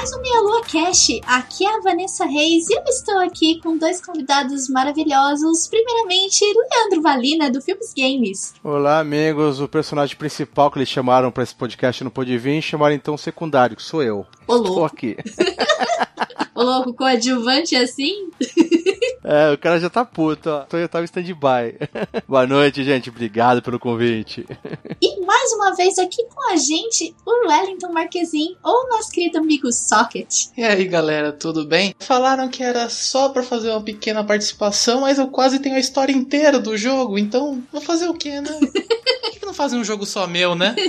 Mais um Meia Lua Cash. Aqui é a Vanessa Reis e eu estou aqui com dois convidados maravilhosos. Primeiramente, Leandro Valina, do Filmes Games. Olá, amigos. O personagem principal que eles chamaram para esse podcast não pôde vir, chamaram então o secundário, que sou eu. Ô, Estou louco. aqui. Ô, louco, coadjuvante assim? É, o cara já tá puto, ó. Então eu tava em stand-by. Boa noite, gente. Obrigado pelo convite. E mais uma vez aqui com a gente, o Wellington Marquezin, ou nosso querido amigo Socket. E aí galera, tudo bem? Falaram que era só pra fazer uma pequena participação, mas eu quase tenho a história inteira do jogo, então vou fazer o quê, né? Por que, não fazem um jogo só meu, né?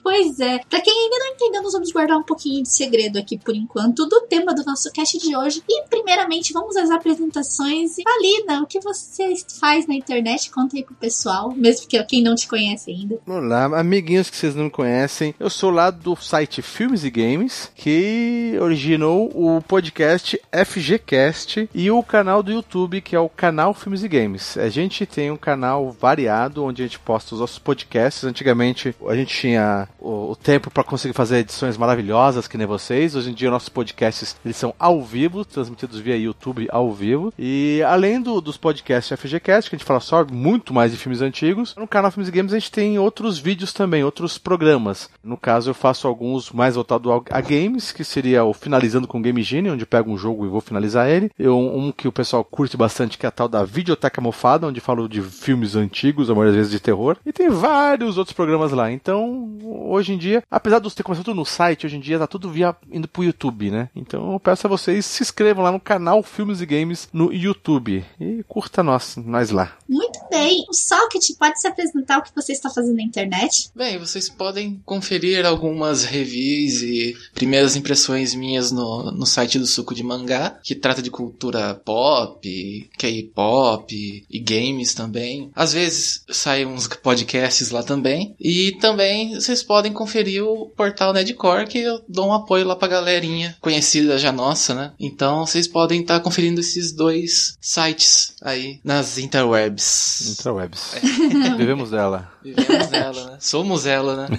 Pois é, pra quem ainda não entendeu, nós vamos guardar um pouquinho de segredo aqui por enquanto do tema do nosso cast de hoje. E primeiramente vamos às apresentações. E Valina, o que você faz na internet? Conta aí pro pessoal, mesmo que quem não te conhece ainda. Olá, amiguinhos que vocês não conhecem. Eu sou lá do site Filmes e Games, que originou o podcast FGCast e o canal do YouTube, que é o canal Filmes e Games. A gente tem um canal variado, onde a gente posta os nossos podcasts. Antigamente a gente tinha o, o tempo para conseguir fazer edições maravilhosas, que nem vocês. Hoje em dia nossos podcasts eles são ao vivo, transmitidos via YouTube ao vivo. E além do, dos podcasts FGCast, que a gente fala só muito mais de filmes antigos, no canal Filmes e Games a gente tem outros vídeos também, outros programas. No caso, eu faço alguns mais voltados a games, que seria o Finalizando com Game Genie, onde eu pego um jogo e vou finalizar ele. Eu, um que o pessoal curte bastante, que é a tal da Videoteca Mofada, onde falo de filmes antigos, a maioria das vezes de terror. E tem vários outros programas lá. Então, hoje em dia, apesar de ter começado tudo no site, hoje em dia tá tudo via indo pro YouTube, né? Então eu peço a vocês se inscrevam lá no canal Filmes e Games no YouTube. E curta nós, nós lá. Muito bem, o Socket pode se apresentar o que você está fazendo na internet? Bem, vocês podem conferir algumas reviews e primeiras impressões minhas no, no site do Suco de Mangá, que trata de cultura pop, K-pop e games também. Às vezes saem uns podcasts lá também. E também vocês podem conferir o portal Nedcore, que eu dou um apoio lá pra galerinha conhecida já nossa, né? Então vocês podem estar conferindo esses dois sites aí nas interwebs. Intrawebs. Vivemos dela. Vivemos ela, né? Somos ela, né?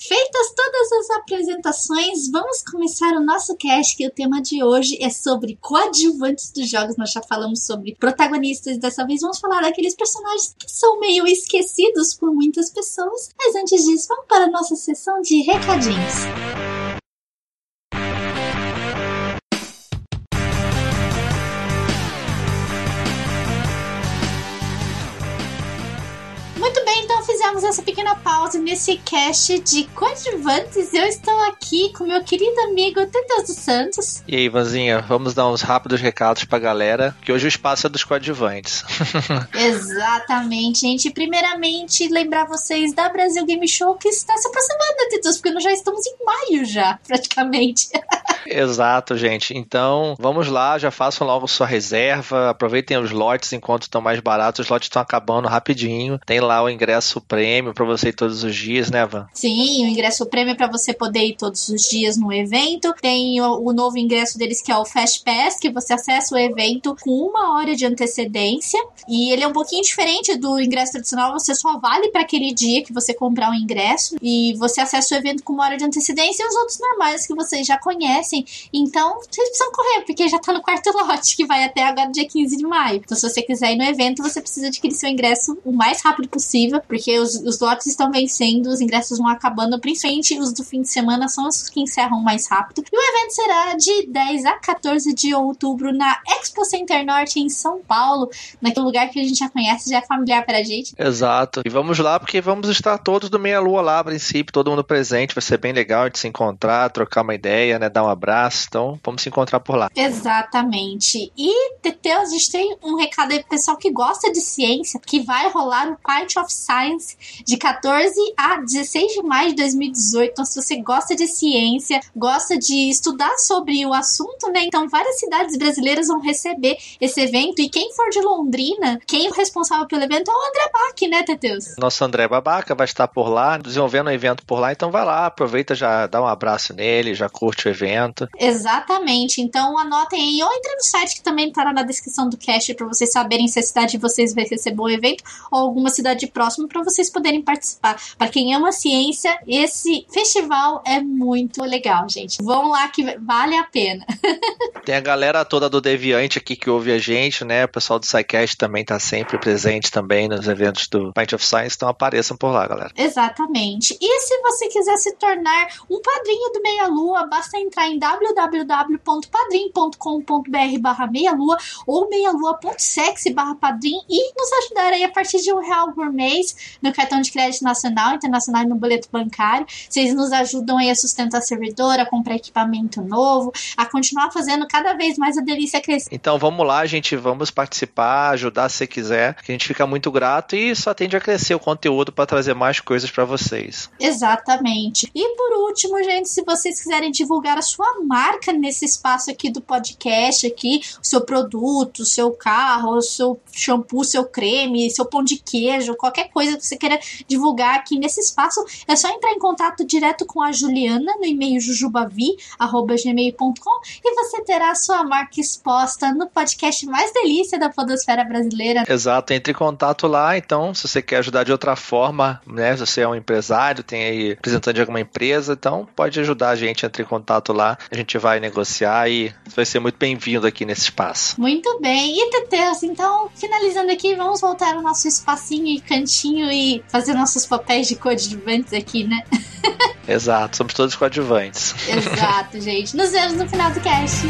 Feitas todas as apresentações, vamos começar o nosso cast, que o tema de hoje é sobre coadjuvantes dos jogos. Nós já falamos sobre protagonistas, dessa vez vamos falar daqueles personagens que são meio esquecidos por muitas pessoas. Mas antes disso, vamos para a nossa sessão de recadinhos. Fizemos essa pequena pausa nesse cast de coadjuvantes. Eu estou aqui com meu querido amigo Teteus dos Santos. E aí, Ivanzinha, vamos dar uns rápidos recados pra galera, que hoje o espaço é dos coadjuvantes. Exatamente, gente. Primeiramente, lembrar vocês da Brasil Game Show que está se aproximando, Teteus? Porque nós já estamos em maio já, praticamente. Exato, gente. Então, vamos lá, já façam logo sua reserva, aproveitem os lotes enquanto estão mais baratos, os lotes estão acabando rapidinho. Tem lá o ingresso prêmio pra você ir todos os dias, né, Van? Sim, o ingresso prêmio para você poder ir todos os dias no evento. Tem o, o novo ingresso deles que é o Fast Pass, que você acessa o evento com uma hora de antecedência. E ele é um pouquinho diferente do ingresso tradicional, você só vale para aquele dia que você comprar o ingresso. E você acessa o evento com uma hora de antecedência e os outros normais que vocês já conhecem. Então, vocês precisam correr, porque já tá no quarto lote, que vai até agora dia 15 de maio. Então, se você quiser ir no evento, você precisa adquirir seu ingresso o mais rápido possível, porque os, os lotes estão vencendo, os ingressos vão acabando, principalmente os do fim de semana são os que encerram mais rápido. E o evento será de 10 a 14 de outubro na Expo Center Norte em São Paulo, naquele lugar que a gente já conhece, já é familiar pra gente. Exato. E vamos lá, porque vamos estar todos do Meia Lua lá, a princípio, todo mundo presente. Vai ser bem legal a gente se encontrar, trocar uma ideia, né? Dar um abraço. Então, vamos se encontrar por lá. Exatamente. E, Teteu, a gente tem um recado aí pro pessoal que gosta de ciência, que vai rolar o Part of Science de 14 a 16 de maio de 2018. Então, se você gosta de ciência, gosta de estudar sobre o assunto, né? Então, várias cidades brasileiras vão receber esse evento. E quem for de Londrina, quem é o responsável pelo evento é o André Bach, né, Teteus? Nosso André Babaca vai estar por lá, desenvolvendo o um evento por lá. Então, vai lá, aproveita, já dá um abraço nele, já curte o evento. Exatamente. Então, anotem aí, ou entre no site que também estará na descrição do cast para vocês saberem se a cidade de vocês vai receber o evento ou alguma cidade próxima para vocês poderem participar. Para quem ama ciência, esse festival é muito legal, gente. Vão lá que vale a pena. Tem a galera toda do Deviante aqui que ouve a gente, né? O pessoal do SciCast também tá sempre presente também nos eventos do Pint of Science, então apareçam por lá, galera. Exatamente. E se você quiser se tornar um padrinho do Meia Lua, basta entrar em www.padrim.com.br barra meia lua ou meialua.sexy barra padrim e nos ajudar aí a partir de um real por mês no cartão de crédito nacional, internacional e no boleto bancário. Vocês nos ajudam aí a sustentar a servidora, a comprar equipamento novo, a continuar fazendo cada vez mais a delícia crescer. Então vamos lá, gente, vamos participar, ajudar se quiser, que a gente fica muito grato e só tende a crescer o conteúdo para trazer mais coisas para vocês. Exatamente. E por último, gente, se vocês quiserem divulgar a sua marca nesse espaço aqui do podcast aqui, o seu produto, o seu carro, o seu shampoo, seu creme, seu pão de queijo, qualquer coisa que você queira divulgar aqui nesse espaço, é só entrar em contato direto com a Juliana no e-mail jujubavi@gmail.com e você terá a sua marca exposta no podcast mais delícia da podosfera brasileira. Exato, entre em contato lá, então, se você quer ajudar de outra forma, né, se você é um empresário, tem aí representante de alguma empresa, então pode ajudar a gente, entre em contato lá, a gente vai negociar e vai ser muito bem-vindo aqui nesse espaço. Muito bem. E Teteus, então, finalizando aqui, vamos voltar ao nosso espacinho e cantinho e fazer nossos papéis de coadjuvantes aqui, né? Exato, somos todos coadjuvantes. Exato, gente. Nos vemos no final do cast.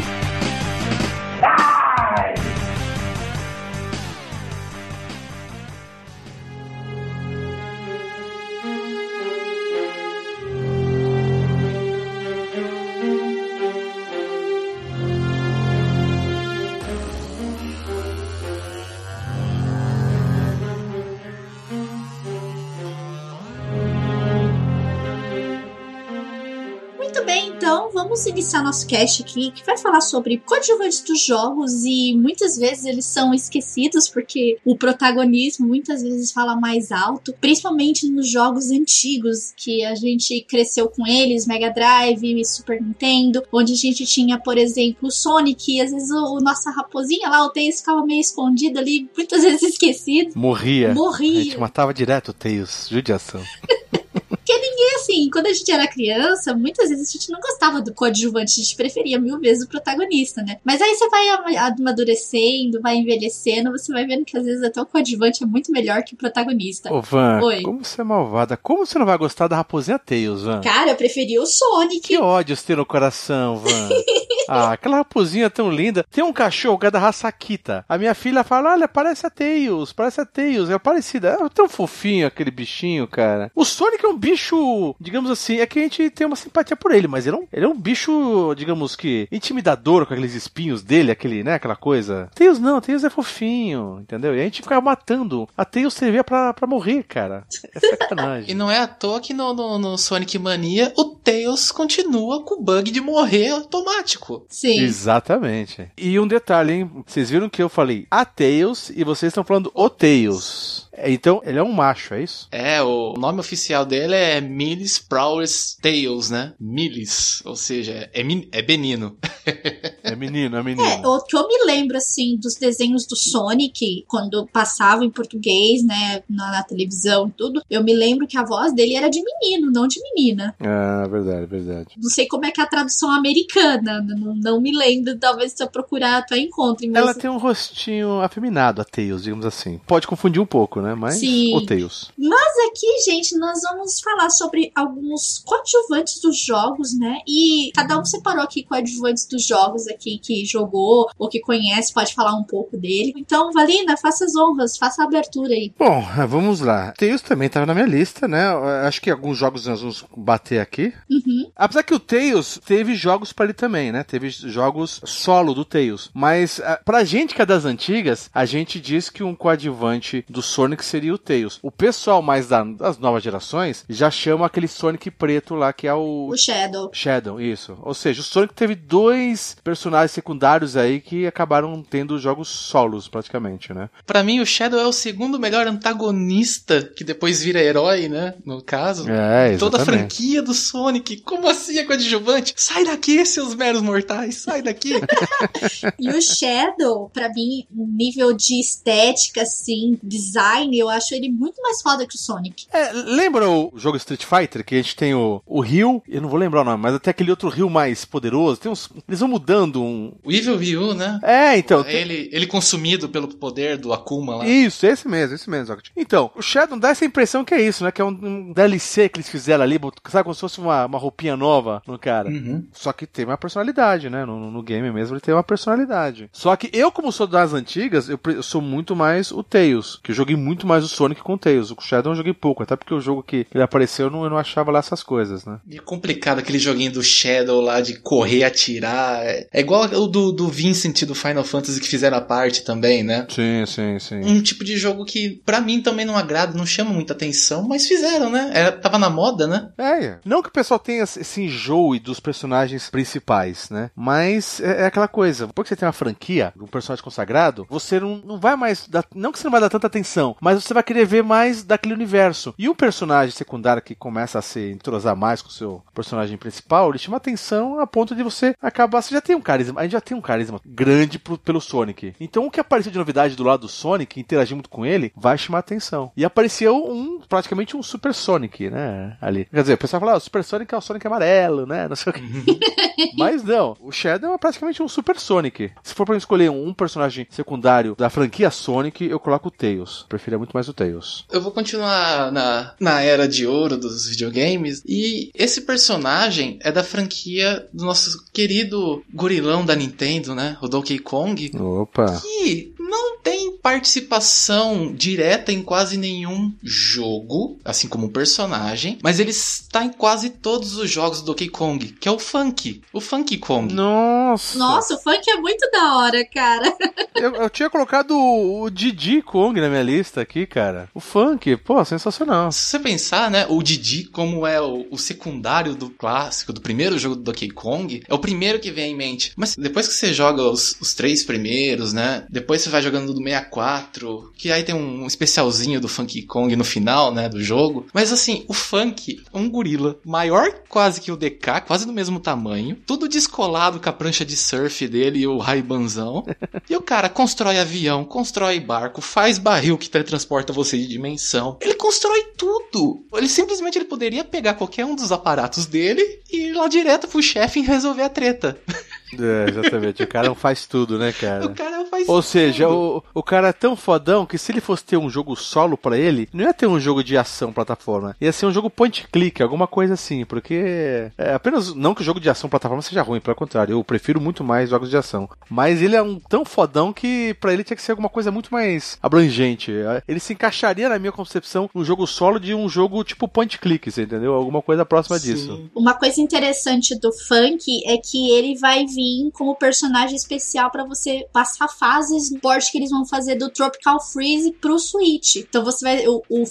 Iniciar nosso cast aqui, que vai falar sobre coadjuvantes dos jogos e muitas vezes eles são esquecidos porque o protagonismo muitas vezes fala mais alto, principalmente nos jogos antigos que a gente cresceu com eles, Mega Drive e Super Nintendo, onde a gente tinha, por exemplo, o Sonic e às vezes o, o nossa raposinha lá, o Tails ficava meio escondido ali, muitas vezes esquecido. Morria. Morria. A gente matava direto o Tails. Judiação. Ninguém, assim, quando a gente era criança, muitas vezes a gente não gostava do coadjuvante, a gente preferia mil vezes o protagonista, né? Mas aí você vai amadurecendo, vai envelhecendo, você vai vendo que às vezes até o coadjuvante é muito melhor que o protagonista. Ô, Van, Oi. como você é malvada? Como você não vai gostar da raposinha Tails, Van? Cara, eu preferia o Sonic. Que ódio você tem no coração, Van. ah, aquela raposinha tão linda. Tem um cachorro que é da raça Akita. A minha filha fala: olha, parece a Tails, parece a Tails. É parecida. É tão fofinho aquele bichinho, cara. O Sonic é um bicho, digamos assim, é que a gente tem uma simpatia por ele, mas ele é um, ele é um bicho, digamos que, intimidador com aqueles espinhos dele, aquele, né, aquela coisa. Tails não, a Tails é fofinho, entendeu? E a gente ficava matando. A Tails servia pra, pra morrer, cara. É sacanagem. E não é à toa que no, no, no Sonic Mania o Tails continua com o bug de morrer automático. Sim. Exatamente. E um detalhe, hein? Vocês viram que eu falei a Tails e vocês estão falando o Tails. Então, ele é um macho, é isso? É, o nome oficial dele é Millis Prowess Tails, né? Millis, ou seja, é, é Benino. É menino, é menino. É, o que eu me lembro, assim, dos desenhos do Sonic, quando passava em português, né, na, na televisão e tudo, eu me lembro que a voz dele era de menino, não de menina. Ah, verdade, verdade. Não sei como é que é a tradução americana, não, não me lembro, talvez se eu procurar até encontre, mas... Ela tem um rostinho afeminado, a Tails, digamos assim. Pode confundir um pouco, né? Mas Sim. o Tails. Mas aqui, gente, nós vamos falar sobre alguns coadjuvantes dos jogos, né? E cada um separou aqui coadjuvantes dos jogos aqui que jogou ou que conhece, pode falar um pouco dele. Então, Valina, faça as honras, faça a abertura aí. Bom, vamos lá. Tails também estava na minha lista, né? Acho que alguns jogos nós vamos bater aqui. Uhum. Apesar que o Tails teve jogos para ele também, né? Teve jogos solo do Tails. Mas pra gente que é das antigas, a gente diz que um coadjuvante do Sonic seria o Tails. O pessoal mais da, das novas gerações já chama aquele Sonic preto lá que é o. O Shadow. Shadow, isso. Ou seja, o Sonic teve dois personagens secundários aí que acabaram tendo jogos solos praticamente, né? Para mim, o Shadow é o segundo melhor antagonista que depois vira herói, né? No caso. É, exatamente. Toda a franquia do Sonic. Como assim é coadjuvante? Sai daqui, seus meros mortais. Sai daqui. e o Shadow, para mim, nível de estética, assim, design, eu acho ele muito mais foda que o Sonic. É, lembra o jogo Street Fighter? Que a gente tem o, o Ryu, eu não vou lembrar o nome, mas até aquele outro Ryu mais poderoso. Tem uns, eles vão mudando um. O Evil Ryu, né? É, então. Ele, ele consumido pelo poder do Akuma lá. Isso, esse mesmo, esse mesmo. Então, o Shadow dá essa impressão que é isso, né? Que é um, um DLC que eles fizeram ali, sabe, como se fosse uma, uma roupinha nova no cara. Uhum. Só que tem uma personalidade, né? No, no game mesmo ele tem uma personalidade. Só que eu, como sou das antigas, eu, eu sou muito mais o Tails, que eu joguei muito mais o Sonic com o Tails. O Shadow eu joguei pouco, até porque o jogo que ele apareceu eu não, eu não achava lá essas coisas, né? E é complicado aquele joguinho do Shadow lá de correr, atirar. É, é igual o do, do Vincent do Final Fantasy que fizeram a parte também, né? Sim, sim, sim. Um tipo de jogo que para mim também não agrada, não chama muita atenção, mas fizeram, né? Era, tava na moda, né? É, não que o pessoal tenha esse enjoo dos personagens principais, né? Mas é, é, aquela coisa, depois que você tem uma franquia, um personagem consagrado, você não, não vai mais dar, não que você não vai dar tanta atenção, mas você vai querer ver mais daquele universo. E um personagem secundário que começa a se entrosar mais com o seu personagem principal, ele chama atenção a ponto de você acabar, você já tem um carisma, a gente já tem um carisma grande pro, pelo Sonic. Então o que apareceu de novidade do lado do Sonic, interagir muito com ele, vai chamar atenção. E apareceu um, praticamente um Super Sonic, né, ali. Quer dizer, o pessoal fala, ah, o Super Sonic é o Sonic amarelo, né, não sei o que. Mas não, o Shadow é praticamente um Super Sonic. Se for pra escolher um personagem secundário da franquia Sonic, eu coloco o Tails. Preferia muito mais o Tails. Eu vou continuar na, na era de ouro dos videogames. E esse personagem é da franquia do nosso querido gorilão da Nintendo, né? O Donkey Kong. Opa! Que participação direta em quase nenhum jogo, assim como o personagem, mas ele está em quase todos os jogos do Donkey Kong, que é o Funk. O Funky Kong. Nossa! Nossa, o Funk é muito da hora, cara. eu, eu, tinha colocado o, o Didi Kong na minha lista aqui, cara. O Funk, pô, sensacional. Se você pensar, né, o Didi como é o, o secundário do clássico, do primeiro jogo do Donkey Kong, é o primeiro que vem em mente. Mas depois que você joga os, os três primeiros, né, depois você vai jogando do 64, que aí tem um especialzinho do Funky Kong no final, né, do jogo. Mas assim, o Funk é um gorila maior quase que o DK, quase do mesmo tamanho, tudo descolado com a prancha de surf dele e o raibanzão. e o cara constrói avião, constrói barco, faz barril que teletransporta você de dimensão. Ele constrói tudo. Ele simplesmente ele poderia pegar qualquer um dos aparatos dele e ir lá direto pro chefe e resolver a treta. É, exatamente. O cara faz tudo, né, cara? O cara faz Ou tudo. seja, o, o cara é tão fodão que se ele fosse ter um jogo solo para ele, não ia ter um jogo de ação plataforma. Ia ser um jogo point click, alguma coisa assim. Porque é apenas. Não que o jogo de ação plataforma seja ruim, pelo contrário. Eu prefiro muito mais jogos de ação. Mas ele é um tão fodão que para ele tinha que ser alguma coisa muito mais abrangente. Ele se encaixaria, na minha concepção, um jogo solo de um jogo tipo point click, você entendeu? Alguma coisa próxima Sim. disso. Uma coisa interessante do Funk é que ele vai vir como personagem especial para você passar fases no port que eles vão fazer do Tropical Freeze pro Switch. Então você vai. O, o,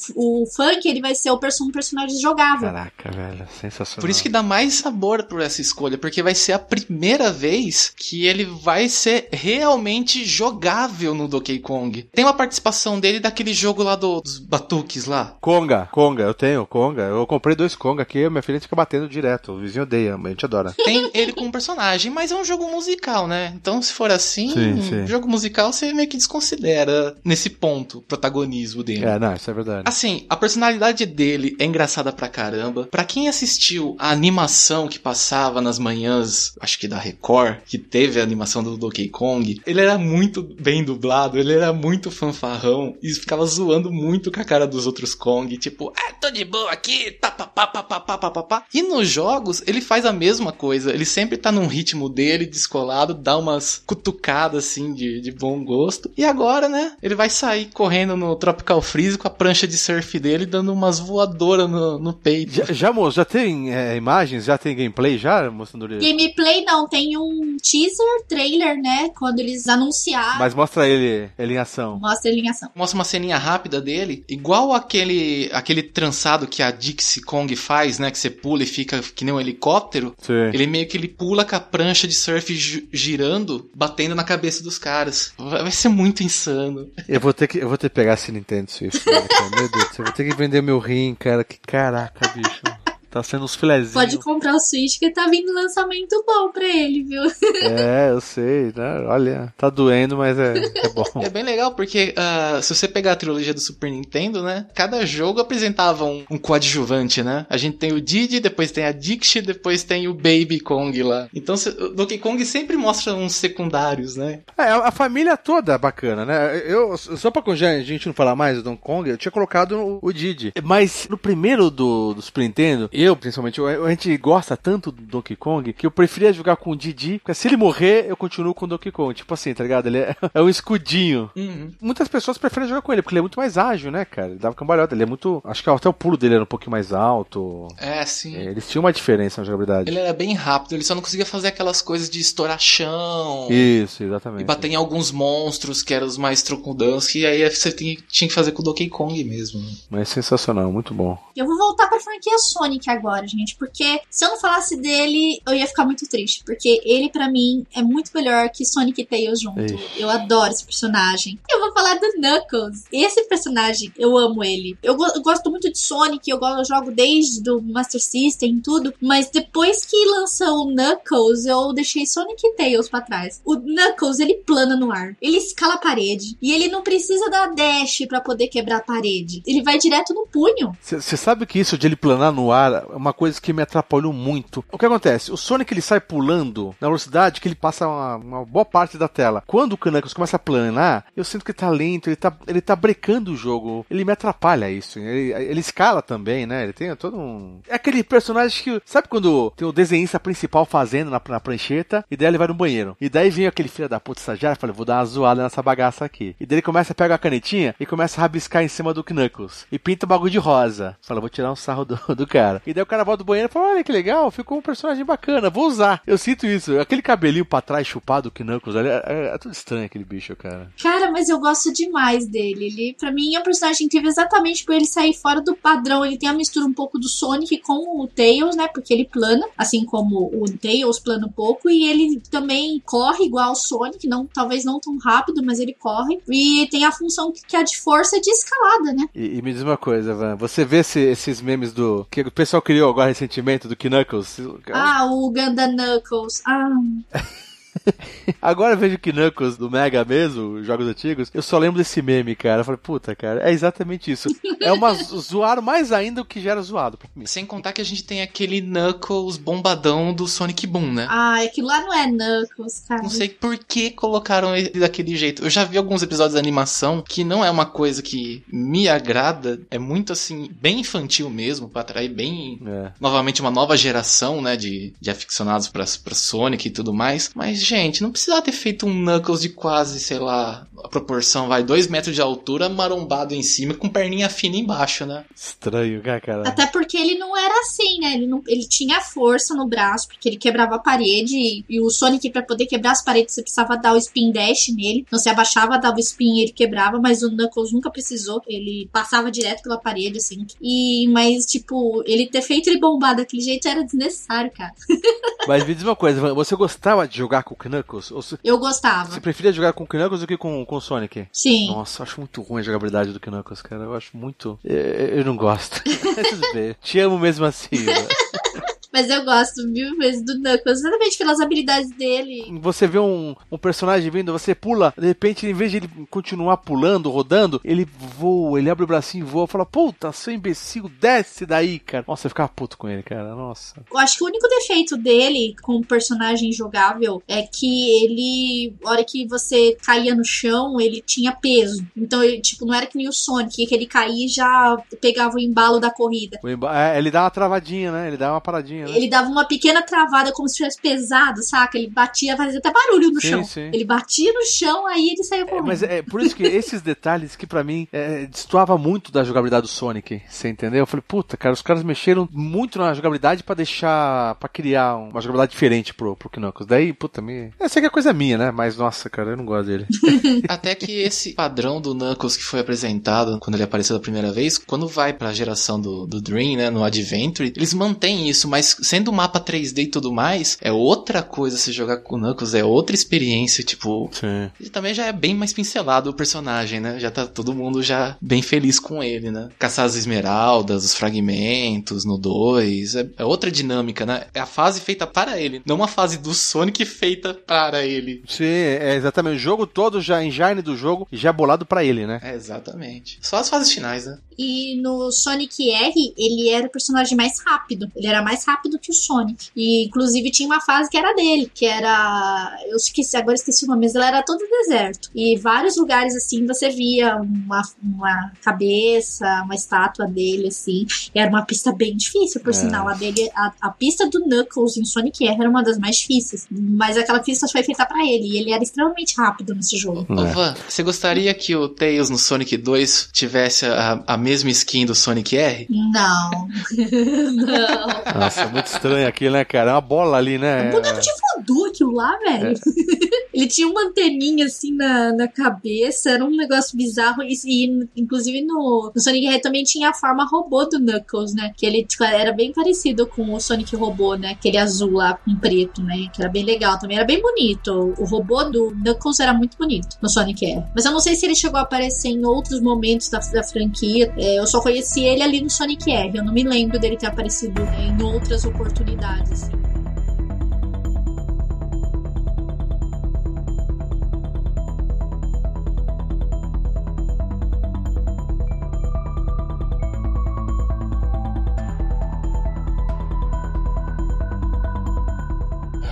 o Funk ele vai ser o person, um personagem jogável. Caraca, velho, sensacional. Por isso que dá mais sabor por essa escolha, porque vai ser a primeira vez que ele vai ser realmente jogável no Donkey Kong. Tem uma participação dele daquele jogo lá do- dos batuques lá. Conga, Conga, eu tenho Conga. Eu comprei dois Conga aqui, minha filha fica batendo direto. O vizinho odeia, a gente adora. Tem ele como personagem, mas é um jogo musical, né? Então, se for assim, Sim, sim. jogo musical, você meio que desconsidera nesse ponto o protagonismo dele. É, não, isso é verdade. Assim, a personalidade dele é engraçada pra caramba. Pra quem assistiu a animação que passava nas manhãs, acho que da Record, que teve a animação do Donkey Kong, ele era muito bem dublado, ele era muito fanfarrão e ficava zoando muito com a cara dos outros Kong, tipo, ah, tô de boa aqui, tá, pá, pá, pá, pá, pá, pá, pá. E nos jogos, ele faz a mesma coisa, ele sempre tá num ritmo dele, descolado, dá umas cutucadas assim de, de bom gosto. E agora, né, ele vai sair correndo no Tropical Freeze com a prancha de surf dele, dando umas voadoras no, no peito. Já, já, moço, já tem é, imagens, já tem gameplay já mostrando ele? Gameplay não, tem um teaser, trailer, né? Quando eles anunciaram. Mas mostra ele, ele em ação. Mostra ele em ação. Mostra uma ceninha rápida dele, igual aquele aquele trançado que a Dixie Kong faz, né? Que você pula e fica que nem um helicóptero. Sim. Ele meio que ele pula com a prancha de surf girando, batendo na cabeça dos caras. Vai ser muito insano. Eu vou ter que, eu vou ter que pegar esse Nintendo Switch. Cara. Meu Deus, eu vou ter que vender meu rim, cara. Que caraca, bicho. Tá sendo uns filezinhos. Pode comprar o Switch que tá vindo lançamento bom pra ele, viu? É, eu sei, né? Olha, tá doendo, mas é, é bom. É bem legal porque uh, se você pegar a trilogia do Super Nintendo, né? Cada jogo apresentava um, um coadjuvante, né? A gente tem o Didi, depois tem a Dixie, depois tem o Baby Kong lá. Então o Donkey Kong sempre mostra uns secundários, né? É, a família toda é bacana, né? Eu, só pra a gente não falar mais do Donkey Kong, eu tinha colocado o, o Didi. Mas no primeiro do, do Super Nintendo, eu, principalmente, a gente gosta tanto do Donkey Kong que eu preferia jogar com o Didi, porque se ele morrer, eu continuo com o Donkey Kong. Tipo assim, tá ligado? Ele é, é um escudinho. Uhum. Muitas pessoas preferem jogar com ele, porque ele é muito mais ágil, né, cara? Ele dava cambalhota, ele é muito. Acho que até o pulo dele era um pouquinho mais alto. É, sim. É, eles tinham uma diferença na jogabilidade. Ele era bem rápido, ele só não conseguia fazer aquelas coisas de estourar chão. Isso, exatamente. E bater em alguns monstros que eram os mais trocundãos, que aí você tinha que fazer com o Donkey Kong mesmo. Mas sensacional, muito bom. Eu vou voltar pra franquia Sonic agora, gente, porque se eu não falasse dele, eu ia ficar muito triste, porque ele para mim é muito melhor que Sonic e Tails junto. Ixi. Eu adoro esse personagem. Eu vou falar do Knuckles. Esse personagem, eu amo ele. Eu, go eu gosto muito de Sonic, eu, eu jogo desde do Master System e tudo, mas depois que lançou o Knuckles, eu deixei Sonic e Tails para trás. O Knuckles, ele plana no ar. Ele escala a parede e ele não precisa dar dash para poder quebrar a parede. Ele vai direto no punho. Você sabe que isso de ele planar no ar uma coisa que me atrapalhou muito. O que acontece? O Sonic ele sai pulando na velocidade que ele passa uma, uma boa parte da tela. Quando o Knuckles começa a planar, eu sinto que ele tá lento, ele tá, ele tá brecando o jogo. Ele me atrapalha isso. Ele, ele escala também, né? Ele tem todo um. É aquele personagem que. Sabe quando tem o desenhista principal fazendo na, na prancheta e daí ele vai no banheiro? E daí vem aquele filho da puta estagiário e fala: vou dar uma zoada nessa bagaça aqui. E daí ele começa a pegar a canetinha e começa a rabiscar em cima do Knuckles. E pinta o bagulho de rosa. Fala: vou tirar um sarro do, do cara. E daí o cara volta do banheiro e fala: olha que legal, ficou um personagem bacana, vou usar. Eu sinto isso. Aquele cabelinho pra trás chupado que Knuckles, é, é, é, tudo estranho aquele bicho, cara. Cara, mas eu gosto demais dele. Ele, pra mim, é um personagem incrível exatamente por ele sair fora do padrão. Ele tem a mistura um pouco do Sonic com o Tails, né? Porque ele plana, assim como o Tails plana um pouco. E ele também corre igual o Sonic, não, talvez não tão rápido, mas ele corre. E tem a função que é de força de escalada, né? E, e me diz uma coisa, Van. Você vê esse, esses memes do. que o pessoal criou agora recentemente do Knuckles? Ah, o Ganda Knuckles. Ah. Agora eu vejo que Knuckles do Mega mesmo, jogos antigos, eu só lembro desse meme, cara. Eu falei, puta, cara, é exatamente isso. É uma zoar mais ainda o que já era zoado pra mim. Sem contar que a gente tem aquele Knuckles bombadão do Sonic Boom, né? Ah, aquilo lá não é Knuckles, cara. Não sei por que colocaram ele daquele jeito. Eu já vi alguns episódios de animação que não é uma coisa que me agrada. É muito assim, bem infantil mesmo, pra atrair bem É. novamente uma nova geração, né, de, de aficionados pra, pra Sonic e tudo mais. Mas, gente, não precisava ter feito um Knuckles de quase, sei lá, a proporção vai, dois metros de altura, marombado em cima, com perninha fina embaixo, né? Estranho, cara, cara. Até porque ele não era assim, né? Ele, não, ele tinha força no braço, porque ele quebrava a parede. E, e o Sonic, pra poder quebrar as paredes, você precisava dar o spin dash nele. Não se abaixava, dava o spin e ele quebrava. Mas o Knuckles nunca precisou. Ele passava direto pela parede, assim. E, mas, tipo, ele ter feito ele bombar daquele jeito era desnecessário, cara. Mas me diz uma coisa, você gostava de jogar com o Knuckles? Você, Eu gostava. você preferia jogar com o Knuckles do que com, com o Sonic? Sim. Nossa, eu acho muito ruim a jogabilidade do Knuckles, cara. Eu acho muito. Eu, eu não gosto. Te amo mesmo assim. Mas eu gosto mil vezes do Knuckles, exatamente pelas habilidades dele. Você vê um, um personagem vindo, você pula, de repente, em vez de ele continuar pulando, rodando, ele voa, ele abre o bracinho e voa, fala, puta, seu imbecil, desce daí, cara. Nossa, eu ficava puto com ele, cara, nossa. Eu acho que o único defeito dele como personagem jogável é que ele, hora que você caía no chão, ele tinha peso. Então, ele, tipo, não era que nem o Sonic, que ele caía e já pegava o embalo da corrida. É, ele dá uma travadinha, né? Ele dá uma paradinha, né? Ele dava uma pequena travada como se tivesse pesado, saca? Ele batia, fazia até barulho no Sim, chão. sim. Ele batia no chão, aí ele saía É, correndo. mas é por isso que esses detalhes que pra mim é, destoava muito da jogabilidade do Sonic, você entendeu? Eu falei, puta, cara, os caras mexeram muito na jogabilidade pra deixar, pra criar uma jogabilidade diferente pro, pro Knuckles. Daí, puta, me... Essa aqui é coisa minha, né? Mas, nossa, cara, eu não gosto dele. Até que esse padrão do Knuckles que foi apresentado quando ele apareceu da primeira vez, quando vai pra geração do, do Dream, né, no Adventure, eles mantêm isso, mas sendo um mapa 3D e tudo mais, é outra coisa se jogar com o Knuckles, é outra experiência, tipo... Sim. E também já é bem mais pincelado o personagem, né? Já tá todo mundo já bem feliz com ele, né? Caçar as esmeraldas, os fragmentos no 2, é, é outra dinâmica, né? É a fase feita para ele, não uma fase do Sonic feita para ele. Sim, é exatamente. O jogo todo já, engine do jogo, já bolado pra ele, né? É, exatamente. Só as fases finais, né? E no Sonic R, ele era o personagem mais rápido. Ele era mais rápido que o Sonic. E inclusive tinha uma fase que era dele, que era. Eu esqueci, agora esqueci o nome, mas ela era todo deserto. E vários lugares assim você via uma, uma cabeça, uma estátua dele, assim. E era uma pista bem difícil, por É. sinal. A dele, a, a pista do Knuckles em Sonic R era uma das mais difíceis. Mas aquela pista foi feita pra ele. E ele era extremamente rápido nesse jogo. Ô, Van, você gostaria que o Tails no Sonic 2 tivesse a, a mesma skin do Sonic R? Não. Não. Nossa, é muito estranho aquilo, né, cara? É uma bola ali, né? Um boneco de voodoo aquilo lá, velho. Ele tinha uma anteninha assim na, na cabeça, era um negócio bizarro. E, e, inclusive no, no Sonic R também tinha a forma robô do Knuckles, né? Que ele tipo, era bem parecido com o Sonic robô, né? Aquele azul lá com preto, né? Que era bem legal também. Era bem bonito. O robô do Knuckles era muito bonito no Sonic R. Mas eu não sei se ele chegou a aparecer em outros momentos da, da franquia. É, eu só conheci ele ali no Sonic R. Eu não me lembro dele ter aparecido é, em outras oportunidades. Assim.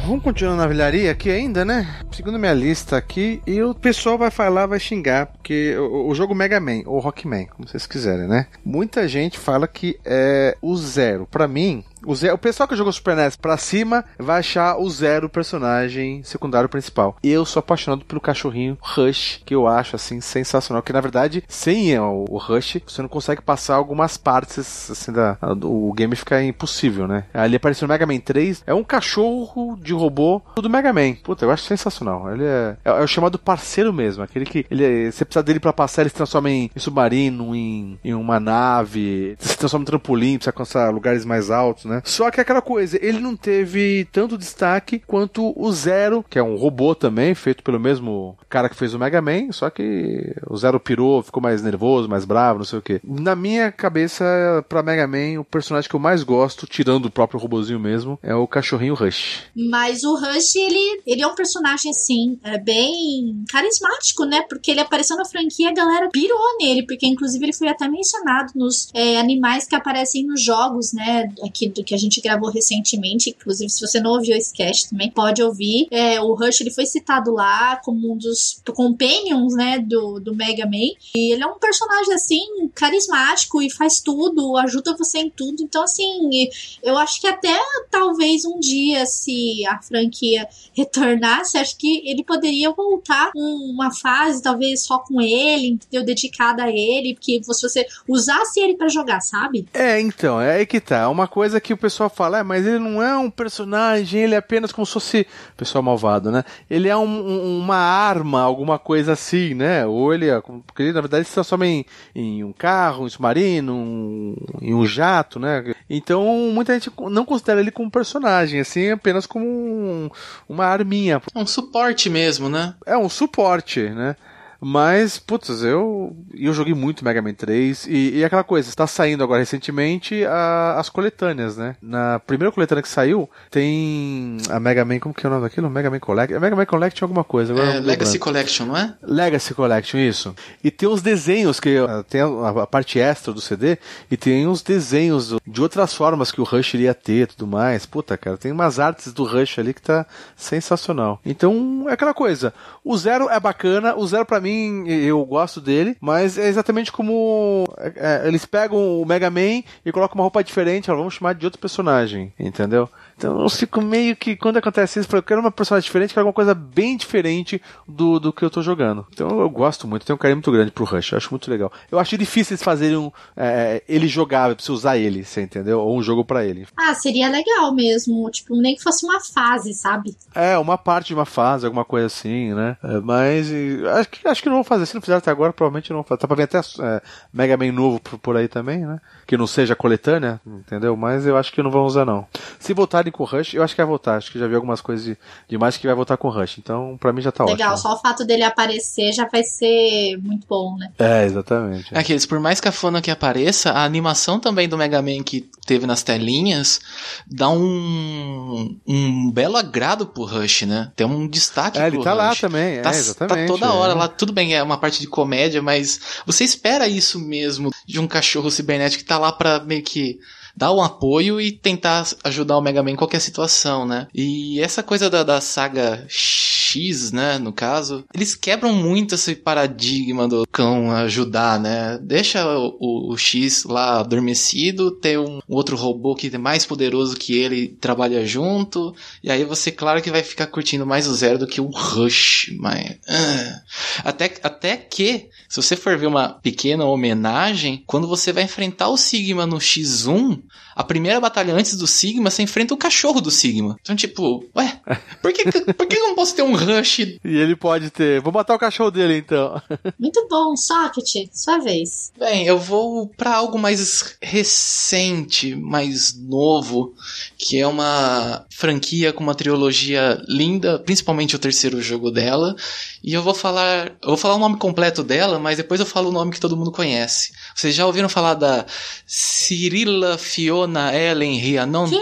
Vamos continuar na vilharia aqui ainda, né? Segundo minha lista aqui, e o pessoal vai falar, vai xingar, porque o, o jogo Mega Man, ou Rockman, como vocês quiserem, né? Muita gente fala que é o zero. Pra mim, o, o pessoal que jogou Super NES pra cima vai achar o Zero personagem secundário principal. Eu sou apaixonado pelo cachorrinho Rush, que eu acho assim sensacional. Que na verdade, sem o, o Rush, você não consegue passar algumas partes assim da. O game fica impossível, né? Ali apareceu no Mega Man 3, é um cachorro de robô do Mega Man. Puta, eu acho sensacional. Ele é, é, é o chamado parceiro mesmo, aquele que ele, é, você precisa dele pra passar, ele se transforma em, em submarino, em, em uma nave, se transforma em trampolim, precisa alcançar lugares mais altos, né? Só que aquela coisa, ele não teve tanto destaque quanto o Zero, que é um robô também, feito pelo mesmo cara que fez o Mega Man, só que o Zero pirou, ficou mais nervoso, mais bravo, não sei o que. Na minha cabeça, pra Mega Man, o personagem que eu mais gosto, tirando o próprio robozinho mesmo, é o cachorrinho Rush. Mas o Rush, ele, ele é um personagem, assim, é bem carismático, né? Porque ele apareceu na franquia, a galera pirou nele, porque inclusive ele foi até mencionado nos é, animais que aparecem nos jogos, né? Aqui do que a gente gravou recentemente. Inclusive, se você não ouviu esse cast também, pode ouvir. É, o Rush, ele foi citado lá como um dos companions, né? Do, do Mega Man. E ele é um personagem, assim, carismático e faz tudo, ajuda você em tudo. Então, assim, eu acho que até talvez um dia, se a franquia retornasse, acho que ele poderia voltar com uma fase, talvez só com ele, entendeu? Dedicada a ele, porque se você usasse ele para jogar, sabe? É, então, é aí que tá. É uma coisa que o pessoal fala, é, mas ele não é um personagem, ele é apenas como se fosse. Pessoal malvado, né? Ele é um, um, uma arma, alguma coisa assim, né? Ou ele é. Porque ele, na verdade, se transforma em, em um carro, um submarino, um, em um jato, né? Então, muita gente não considera ele como personagem, assim, apenas como um, uma arminha. É um suporte mesmo, né? É um suporte, né? Mas, putz, eu, eu joguei muito Mega Man 3 e, e aquela coisa, está saindo agora recentemente a, as coletâneas, né? Na primeira coletânea que saiu, tem a Mega Man, como que é o nome daquilo? Mega Man Collection. Mega Man Collection alguma coisa. Agora É, Legacy. Collection, não é? Legacy Collection, isso. E tem os desenhos, que uh, tem a, a parte extra do CD, e tem uns desenhos do- de outras formas que o Rush iria ter e tudo mais. Puta, cara, tem umas artes do Rush ali que tá sensacional. Então, é aquela coisa. O Zero é bacana, o Zero pra mim, eu gosto dele, mas é exatamente como é, é, eles pegam o Mega Man e colocam uma roupa diferente, vamos chamar de outro personagem, entendeu? Então eu fico meio que, quando acontece isso, eu quero uma personagem diferente, quero alguma coisa bem diferente do, do que eu tô jogando. Então eu gosto muito, tenho um carinho muito grande pro Rush, eu acho muito legal. Eu acho difícil eles fazerem um, é, ele jogável, pra você usar ele, você entendeu? Ou um jogo pra ele. Ah, seria legal mesmo. Tipo, nem que fosse uma fase, sabe? É, uma parte de uma fase, alguma coisa assim, né? É, mas acho, que, acho que não vão fazer. Se não fizeram até agora, provavelmente não vão fazer. Tá pra vir até é, Mega Man novo por, por aí também, né? Que não seja coletânea, entendeu? Mas eu acho que não vão usar, não. Se voltarem com o Rush, eu acho que vai voltar. Acho que já vi algumas coisas de, demais que vai voltar com o Rush. Então, pra mim já tá legal, ótimo. só o fato dele aparecer já vai ser muito bom, né? É, exatamente. É Aqueles, por mais cafona que apareça, a animação também do Mega Man que teve nas telinhas dá um, um belo agrado pro Rush, né? Tem um destaque É, pro ele tá lá Rush. também, Tá, é, exatamente. tá toda é. hora lá. Tudo bem, é uma parte de comédia, mas você espera isso mesmo de um cachorro cibernético que tá lá pra meio que dar um apoio e tentar ajudar o Mega Man em qualquer situação, né? E essa coisa da, da saga X, né, no caso, eles quebram muito esse paradigma do cão ajudar, né? Deixa o, o- o X lá adormecido, ter um, um outro robô que é mais poderoso que ele trabalha junto, e aí você, claro que vai ficar curtindo mais o Zero do que o Rush, mas... ah. Até, até que, se você for ver uma pequena homenagem, quando você vai enfrentar o Sigma no X1, a primeira batalha antes do Sigma, você enfrenta o cachorro do Sigma. Então, tipo, ué, por que, por que eu não posso ter um Rush? E ele pode ter. Vou matar o cachorro dele então. Muito bom, Socket, sua vez. Bem, eu vou pra algo mais recente, mais novo, que é uma franquia com uma trilogia linda, principalmente o terceiro jogo dela. E eu vou falar, eu vou falar o nome completo dela, mas depois eu falo o nome que todo mundo conhece. Vocês já ouviram falar da Cirilla Fiona Ellen Rhiannon? Quê?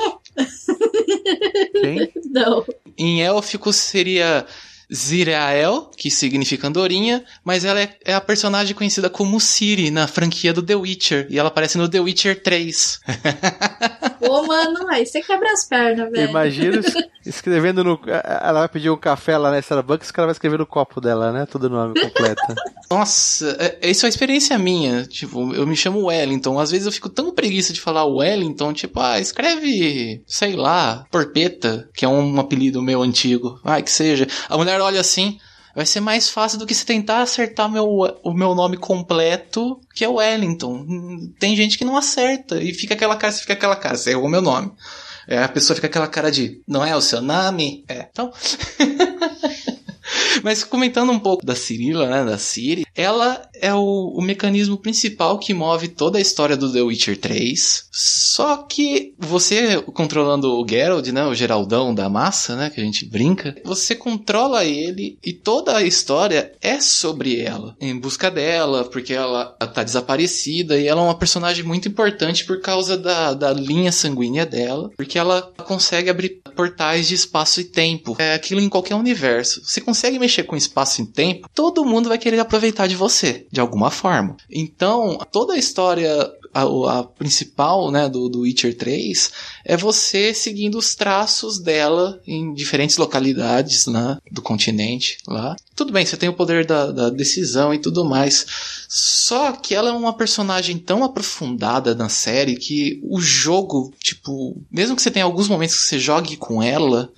Quem? Não. Em élfico seria Zirael, que significa andorinha, mas ela é, é a personagem conhecida como Ciri na franquia do The Witcher, e ela aparece no The Witcher 3. Ô, mano, aí você quebra as pernas, velho. Imagina es- escrevendo no. Ela vai pedir um café lá na Starbucks, o cara vai escrever no copo dela, né? Todo o nome completo. Nossa, é- isso é uma experiência minha. Tipo, eu me chamo Wellington. Às vezes eu fico tão preguiça de falar Wellington, tipo, ah, escreve, sei lá, Porpeta, que é um apelido meu antigo. Ai, que seja. A mulher olha assim. Vai ser mais fácil do que se tentar acertar meu, o meu nome completo, que é Wellington. Tem gente que não acerta e fica aquela cara, fica aquela cara, você errou meu nome. É, a pessoa fica aquela cara de, não é o seu nome? É. Então. Mas comentando um pouco da Cirila, né, da Ciri, ela é o, o mecanismo principal que move toda a história do The Witcher 3. Só que você controlando o Geralt, né, o Geraldão da massa, né, que a gente brinca, você controla ele e toda a história é sobre ela, em busca dela, porque ela tá desaparecida e ela é uma personagem muito importante por causa da, da linha sanguínea dela, porque ela consegue abrir portais de espaço e tempo. É aquilo em qualquer universo. Você consegue mexer com espaço e tempo, todo mundo vai querer aproveitar de você, de alguma forma. Então, toda a história a, a principal, né, do, do Witcher 3 é você seguindo os traços dela em diferentes localidades, né, do continente lá. Tudo bem, você tem o poder da, da decisão e tudo mais. Só que ela é uma personagem tão aprofundada na série que o jogo, tipo, mesmo que você tenha alguns momentos que você jogue com ela,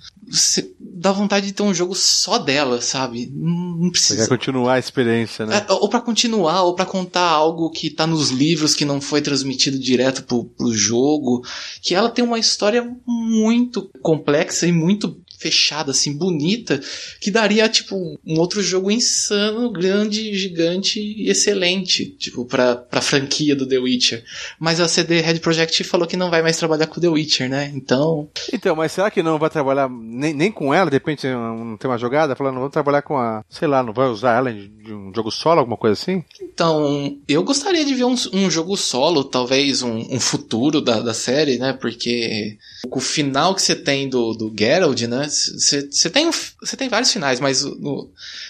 dá vontade de ter um jogo só dela, sabe? Não não Você precisa. quer continuar a experiência, né? É, ou pra continuar, ou pra contar algo que tá nos livros que não foi transmitido direto pro, pro jogo. Que ela tem uma história muito complexa e muito fechada, assim, bonita, que daria, tipo, um outro jogo insano, grande, gigante e excelente, tipo, pra, pra franquia do The Witcher. Mas a CD Red Project falou que não vai mais trabalhar com The Witcher, né? Então. Então, mas será que não vai trabalhar nem, nem com ela? De repente não tem uma jogada? Falando, vamos trabalhar com a. Sei lá, não vai usar ela de um jogo solo, alguma coisa assim? Então, eu gostaria de ver um, um jogo solo, talvez um, um futuro da, da série, né? Porque o final que você tem do, do Geralt, né? Você tem, você tem vários finais, mas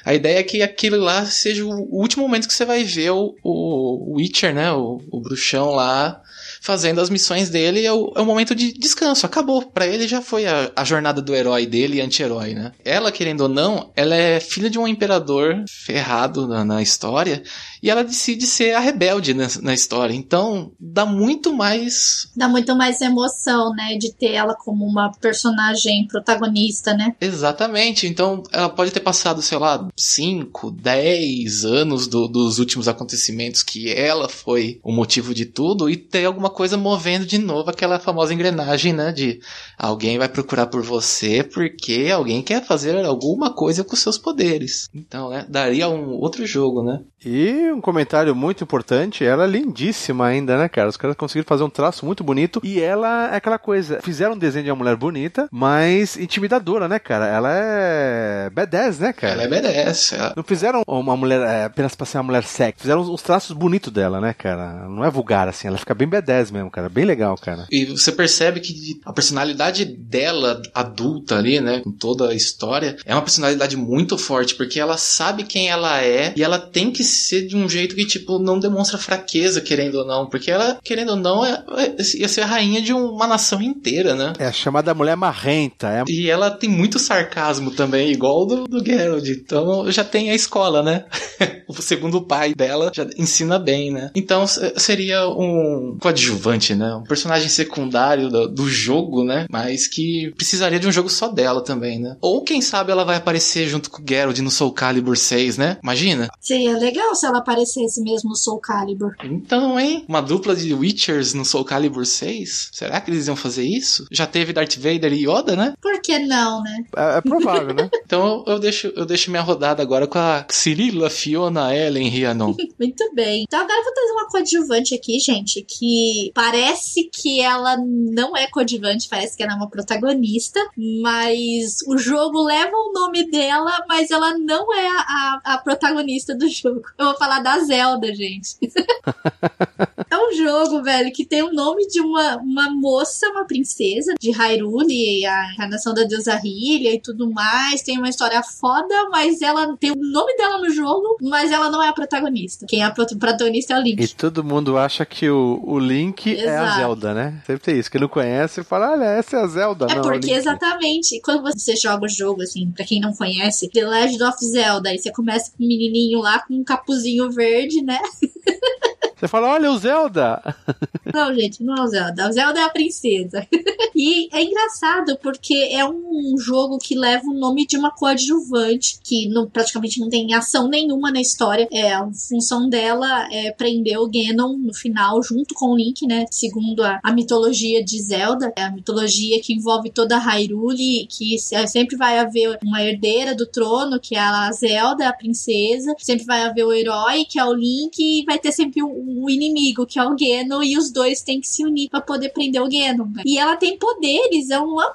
a ideia é que aquele lá seja o, último momento que você vai ver o, o Witcher, né? O, o bruxão lá fazendo as missões dele é o, é o momento de descanso. Acabou. Para ele já foi a, a, jornada do herói dele e anti-herói, né? Ela, querendo ou não, ela é filha de um imperador ferrado na, na história e ela decide ser a rebelde na, na, história. Então, dá muito mais. Dá muito mais emoção, né? De ter ela como uma personagem protagonista, né? Exatamente. Então, ela pode ter passado, sei lá, 5, 10 anos do, dos últimos acontecimentos que ela foi o motivo de tudo e ter alguma coisa movendo de novo aquela famosa engrenagem, né? De alguém vai procurar por você porque alguém quer fazer alguma coisa com seus poderes. Então, né? Daria um outro jogo, né? E um comentário muito importante, ela é lindíssima ainda, né, cara? Os caras conseguiram fazer um traço muito bonito e ela é aquela coisa, fizeram um desenho de uma mulher bonita, mas intimidadora, né, cara? Ela é B10, né, cara? Ela é B10. Ela... Não fizeram uma mulher é, apenas pra ser uma mulher sexy, fizeram uns traços bonitos dela, né, cara? Não é vulgar, assim, ela fica bem B10 mesmo, cara. Bem legal, cara. E você percebe que a personalidade dela, adulta ali, né, com toda a história, é uma personalidade muito forte, porque ela sabe quem ela é e ela tem que ser de um jeito que, tipo, não demonstra fraqueza, querendo ou não. Porque ela, querendo ou não, é, é, ia ser a rainha de uma nação inteira, né? É a chamada mulher marrenta. É... E ela tem muito sarcasmo também, igual do, do Geralt. Então já tem a escola, né? o segundo pai dela já ensina bem, né? Então seria um coadjuvante, né? Um personagem secundário do, do jogo, né? Mas que precisaria de um jogo só dela também, né? Ou quem sabe ela vai aparecer junto com o Geralt no Soul Calibur 6, né? Imagina? Seria legal se ela aparecesse mesmo no Soul Calibur. Então, hein? Uma dupla de Witchers no Soul Calibur 6? Será que eles iam fazer isso? Já teve Darth Vader e Yoda, né? Por que não, né? É, é provável, né? então eu deixo, eu deixo minha rodada agora com a Cirilla Fiona Ellen Rhiannon. Muito bem. Então agora eu vou trazer uma coadjuvante aqui, gente, que parece que ela não é coadjuvante, parece que ela é uma protagonista, mas o jogo leva o nome dela, mas ela não é a, a protagonista do jogo. Eu vou falar da Zelda, gente. é um jogo, velho, que tem o nome de uma, uma moça, uma princesa de Hyrule, a encarnação da deusa Hylia e tudo mais. Tem uma história foda, mas ela tem o nome dela no jogo, mas ela não é a protagonista. Quem é a protagonista é o Link. E todo mundo acha que o, o Link Exato. é a Zelda, né? Sempre tem isso. Quem não conhece fala, olha, essa é a Zelda. É não, porque exatamente, quando você joga o jogo, assim, pra quem não conhece, The Legend of Zelda, e você começa com um menininho lá com um capuzinho verde, né? Você fala, olha o Zelda! Não, gente, não é o Zelda. O Zelda é a princesa. e é engraçado porque é um jogo que leva o nome de uma coadjuvante que não, praticamente não tem ação nenhuma na história. É, a função dela é prender o Ganon no final, junto com o Link, né? Segundo a, a mitologia de Zelda, é a mitologia que envolve toda a Hyrule, que sempre vai haver uma herdeira do trono, que é a Zelda, a princesa. Sempre vai haver o herói, que é o Link, e vai ter sempre um o inimigo, que é o Geno, e os dois têm que se unir para poder prender o Geno. E ela tem poderes, é uma,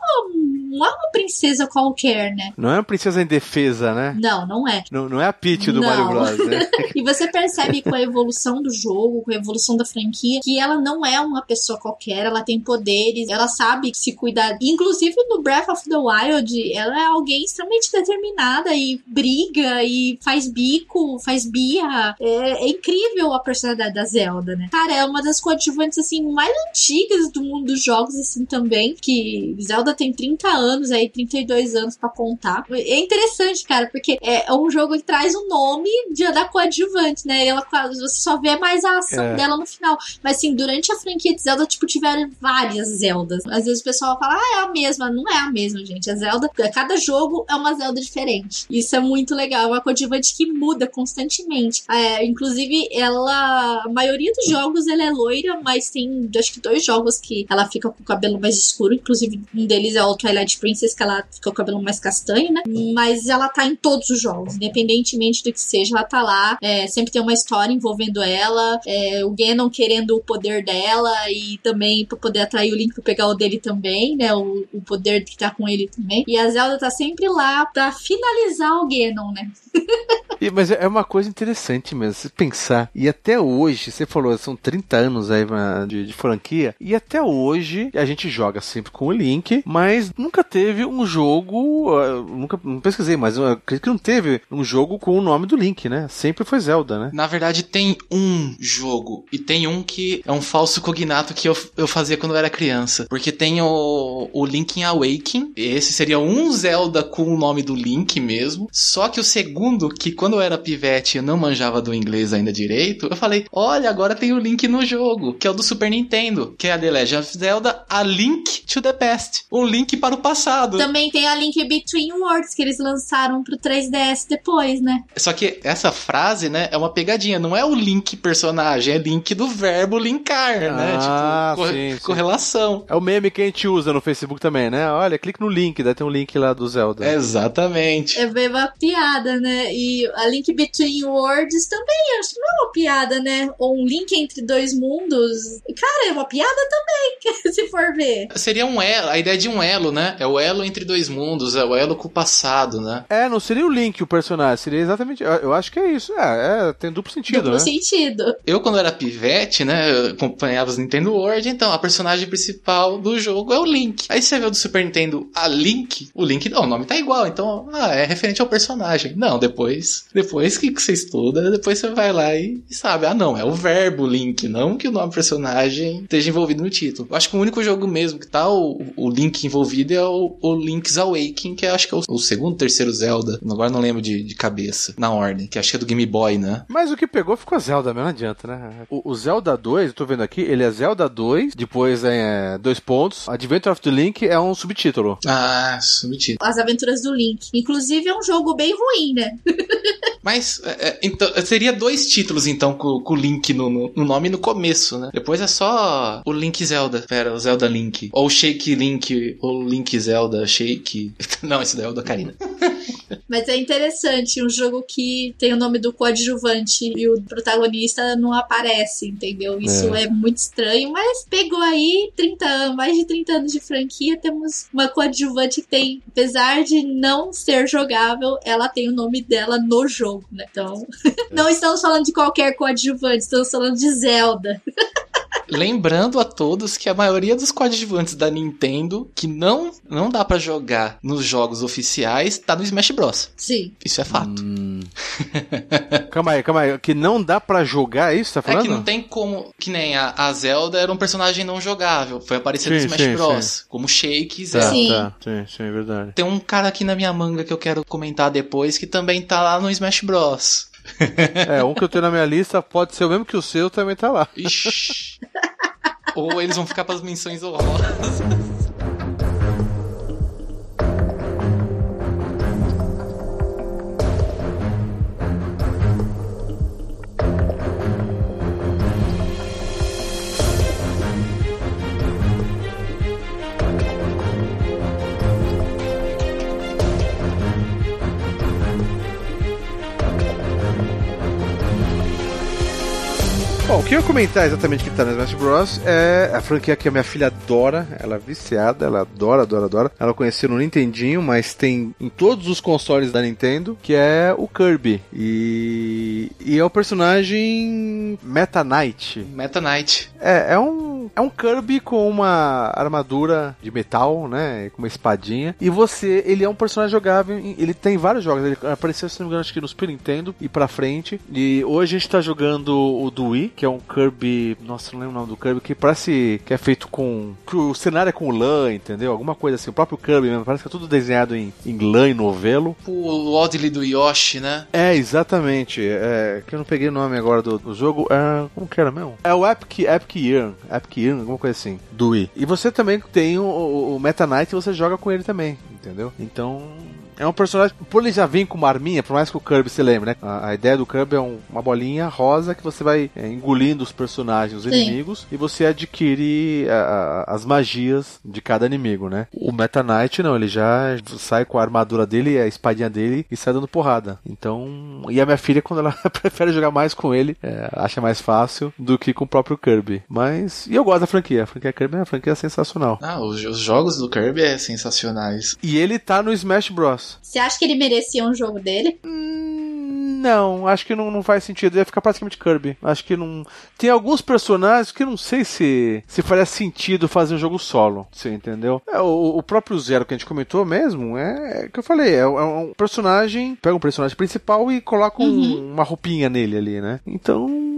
não é uma princesa qualquer, né? Não é uma princesa indefesa, né? Não, não é. Não, não é a Peach do não. Mario Bros, né? e você percebe com a evolução do jogo, com a evolução da franquia, que ela não é uma pessoa qualquer, ela tem poderes, ela sabe se cuidar. Inclusive no Breath of the Wild, ela é alguém extremamente determinada e briga e faz bico, faz birra. É, é incrível a personalidade da Zelda, né? Cara, é uma das coadjuvantes, assim, mais antigas do mundo dos jogos, assim, também. Que Zelda tem 30 anos aí, 32 anos para contar. É interessante, cara, porque é um jogo que traz o nome de, da coadjuvante, né? E ela, você só vê mais a ação é. dela no final. Mas, assim, durante a franquia de Zelda, tipo, tiveram várias Zeldas. Às vezes o pessoal fala, ah, é a mesma. Não é a mesma, gente. A Zelda, cada jogo é uma Zelda diferente. Isso é muito legal. É uma coadjuvante que muda constantemente. É, inclusive, ela maioria dos jogos ela é loira, mas tem acho que dois jogos que ela fica com o cabelo mais escuro, inclusive um deles é o Twilight Princess, que ela fica com o cabelo mais castanho, né? Mas ela tá em todos os jogos, independentemente do que seja, ela tá lá. É, sempre tem uma história envolvendo ela, é, o Ganon querendo o poder dela e também pra poder atrair o Link pra pegar o dele também, né? O, o poder que tá com ele também. E a Zelda tá sempre lá pra finalizar o Ganon, né? E, mas é uma coisa interessante mesmo, se pensar. E até hoje, você falou, são 30 anos aí de, de franquia, e até hoje a gente joga sempre com o Link, mas nunca teve um jogo. ah, nunca não pesquisei, mas eu acredito que não teve um jogo com o nome do Link, né? Sempre foi Zelda, né? Na verdade, tem um jogo. E tem um que é um falso cognato que eu, eu fazia quando eu era criança. Porque tem o, o Link Awakening. Esse seria um Zelda com o nome do Link mesmo. Só que o segundo, que quando eu era pivete eu não manjava do inglês ainda direito, eu falei: olha, agora tem o Link no jogo, que é o do Super Nintendo, que é a The Legend of Zelda A Link to the Past. Um link para o passado. Também tem a Link Between Worlds que eles lançaram pro 3DS depois, né? Só que essa frase, né, é uma pegadinha. Não é o link personagem, é link do verbo linkar, né? Ah, Tipo, sim, sim. correlação. É o meme que a gente usa no Facebook também, né? Olha, clique no link, daí tem um link lá do Zelda. Exatamente. É bem uma piada, né? E a Link Between Worlds também, acho que não é uma piada, né? Ou um link entre dois mundos. Cara, é uma piada também, se for ver. Seria um elo, a ideia de um elo, né? É o elo entre dois mundos, é o elo com o passado, né? É, não seria o Link o personagem, seria exatamente. Eu, acho que é isso. É, é, tem duplo sentido, Duplo né? sentido. Eu, quando era pivete, né, eu acompanhava os Nintendo World, então a personagem principal do jogo é o Link. Aí você vê o do Super Nintendo, a Link, o Link, não, o nome tá igual, então, ah, é referente ao personagem. Não, depois, depois que você estuda, depois você vai lá e, e sabe, ah, não, é o verbo Link, não que o nome do personagem esteja envolvido no título. Eu acho que o único jogo mesmo que tá o, o Link envolvido é o, o Link's Awakening, que eu acho que é o, o segundo, terceiro Zelda. Agora não lembro de, de cabeça, na ordem, que acho que é do Game Boy, né? Mas o que pegou ficou Zelda mesmo, não adianta, né? O, o Zelda 2, eu tô vendo aqui, ele é Zelda 2, depois é dois pontos. Adventure of the Link é um subtítulo. Ah, subtítulo. As aventuras do Link. Inclusive é um jogo bem ruim, né? Mas é, é, então, seria dois títulos, então, com, com o Link no, no- no nome no começo, né? Depois é só o Link Zelda. Pera, o Zelda Link. Ou Shake Link, ou Link Zelda Shake. Não, esse daí é o da Karina. Mas é interessante, um jogo que tem o nome do coadjuvante e o protagonista não aparece, entendeu? Isso é, muito estranho, mas pegou aí 30 anos, mais de 30 anos de franquia, temos uma coadjuvante que tem, apesar de não ser jogável, ela tem o nome dela no jogo, né? Então, não estamos falando de qualquer coadjuvante, estamos falando de Zelda. Lembrando a todos que a maioria dos coadjuvantes da Nintendo que não, não dá pra jogar nos jogos oficiais tá no Smash Bros. Sim. Isso é fato. Hum. calma aí, calma aí. Que não dá pra jogar é isso, tá É falando? que não tem como. Que nem a, a Zelda era um personagem não jogável. Foi aparecer no Sim, Smash sim, Bros. Como Shake e Tá, Zelda. Sim. tá. Sim, sim, é verdade. Tem um cara aqui na minha manga que eu quero comentar depois que também tá lá no Smash Bros. É, um que eu tenho na minha lista pode ser o mesmo que o seu, também tá lá. Ixi. Ou eles vão ficar pras menções honrosas. Bom, o que eu ia comentar exatamente que tá no Smash Bros. é a franquia que a minha filha adora. Ela é viciada, ela adora, adora, adora. Ela conheceu no Nintendinho, mas tem em todos os consoles da Nintendo, que é o Kirby. E, e é o personagem Meta Knight. Meta Knight. É, é um, é um Kirby com uma armadura de metal, né? Com uma espadinha. E você, ele é um personagem jogável. Ele tem vários jogos. Ele apareceu, se não me engano, acho que no Super Nintendo e pra frente. E hoje a gente tá jogando o do Wii, que é um Kirby. Nossa, não lembro o nome do Kirby, que parece que é feito com. Que o cenário é com lã, entendeu? Alguma coisa assim. O próprio Kirby mesmo. Parece que é tudo desenhado em, em lã e novelo. O Oddly do Yoshi, né? É, exatamente. É, que eu não peguei o nome agora do, do jogo. É, como que era mesmo? É o Epic, Epic Year. Epic Year, alguma coisa assim. Do Wii. E você também tem o, o, o Meta Knight e você joga com ele também, entendeu? Então. É um personagem, por ele já vir com uma arminha, por mais que o Kirby se lembre, né? A, a ideia do Kirby é um- uma bolinha rosa que você vai é, engolindo os personagens, os Sim. inimigos, e você adquire a- a- as magias de cada inimigo, né? O Meta Knight não, ele já sai com a armadura dele, a espadinha dele e sai dando porrada. Então, e a minha filha, quando ela prefere jogar mais com ele, é, acha mais fácil do que com o próprio Kirby. Mas, e eu gosto da franquia, a franquia Kirby é uma franquia sensacional. Ah, os, os jogos do Kirby é sensacionais. E ele tá no Smash Bros. Você acha que ele merecia um jogo dele? Hum, Não, acho que não, não faz sentido. Ia ficar praticamente Kirby. Acho que não. Tem alguns personagens que não sei se se faria sentido fazer um jogo solo. Você entendeu? É, o, o próprio Zero que a gente comentou mesmo é, é que eu falei. É, é um personagem. Pega um personagem principal e coloca um- uma roupinha nele ali, né? Então.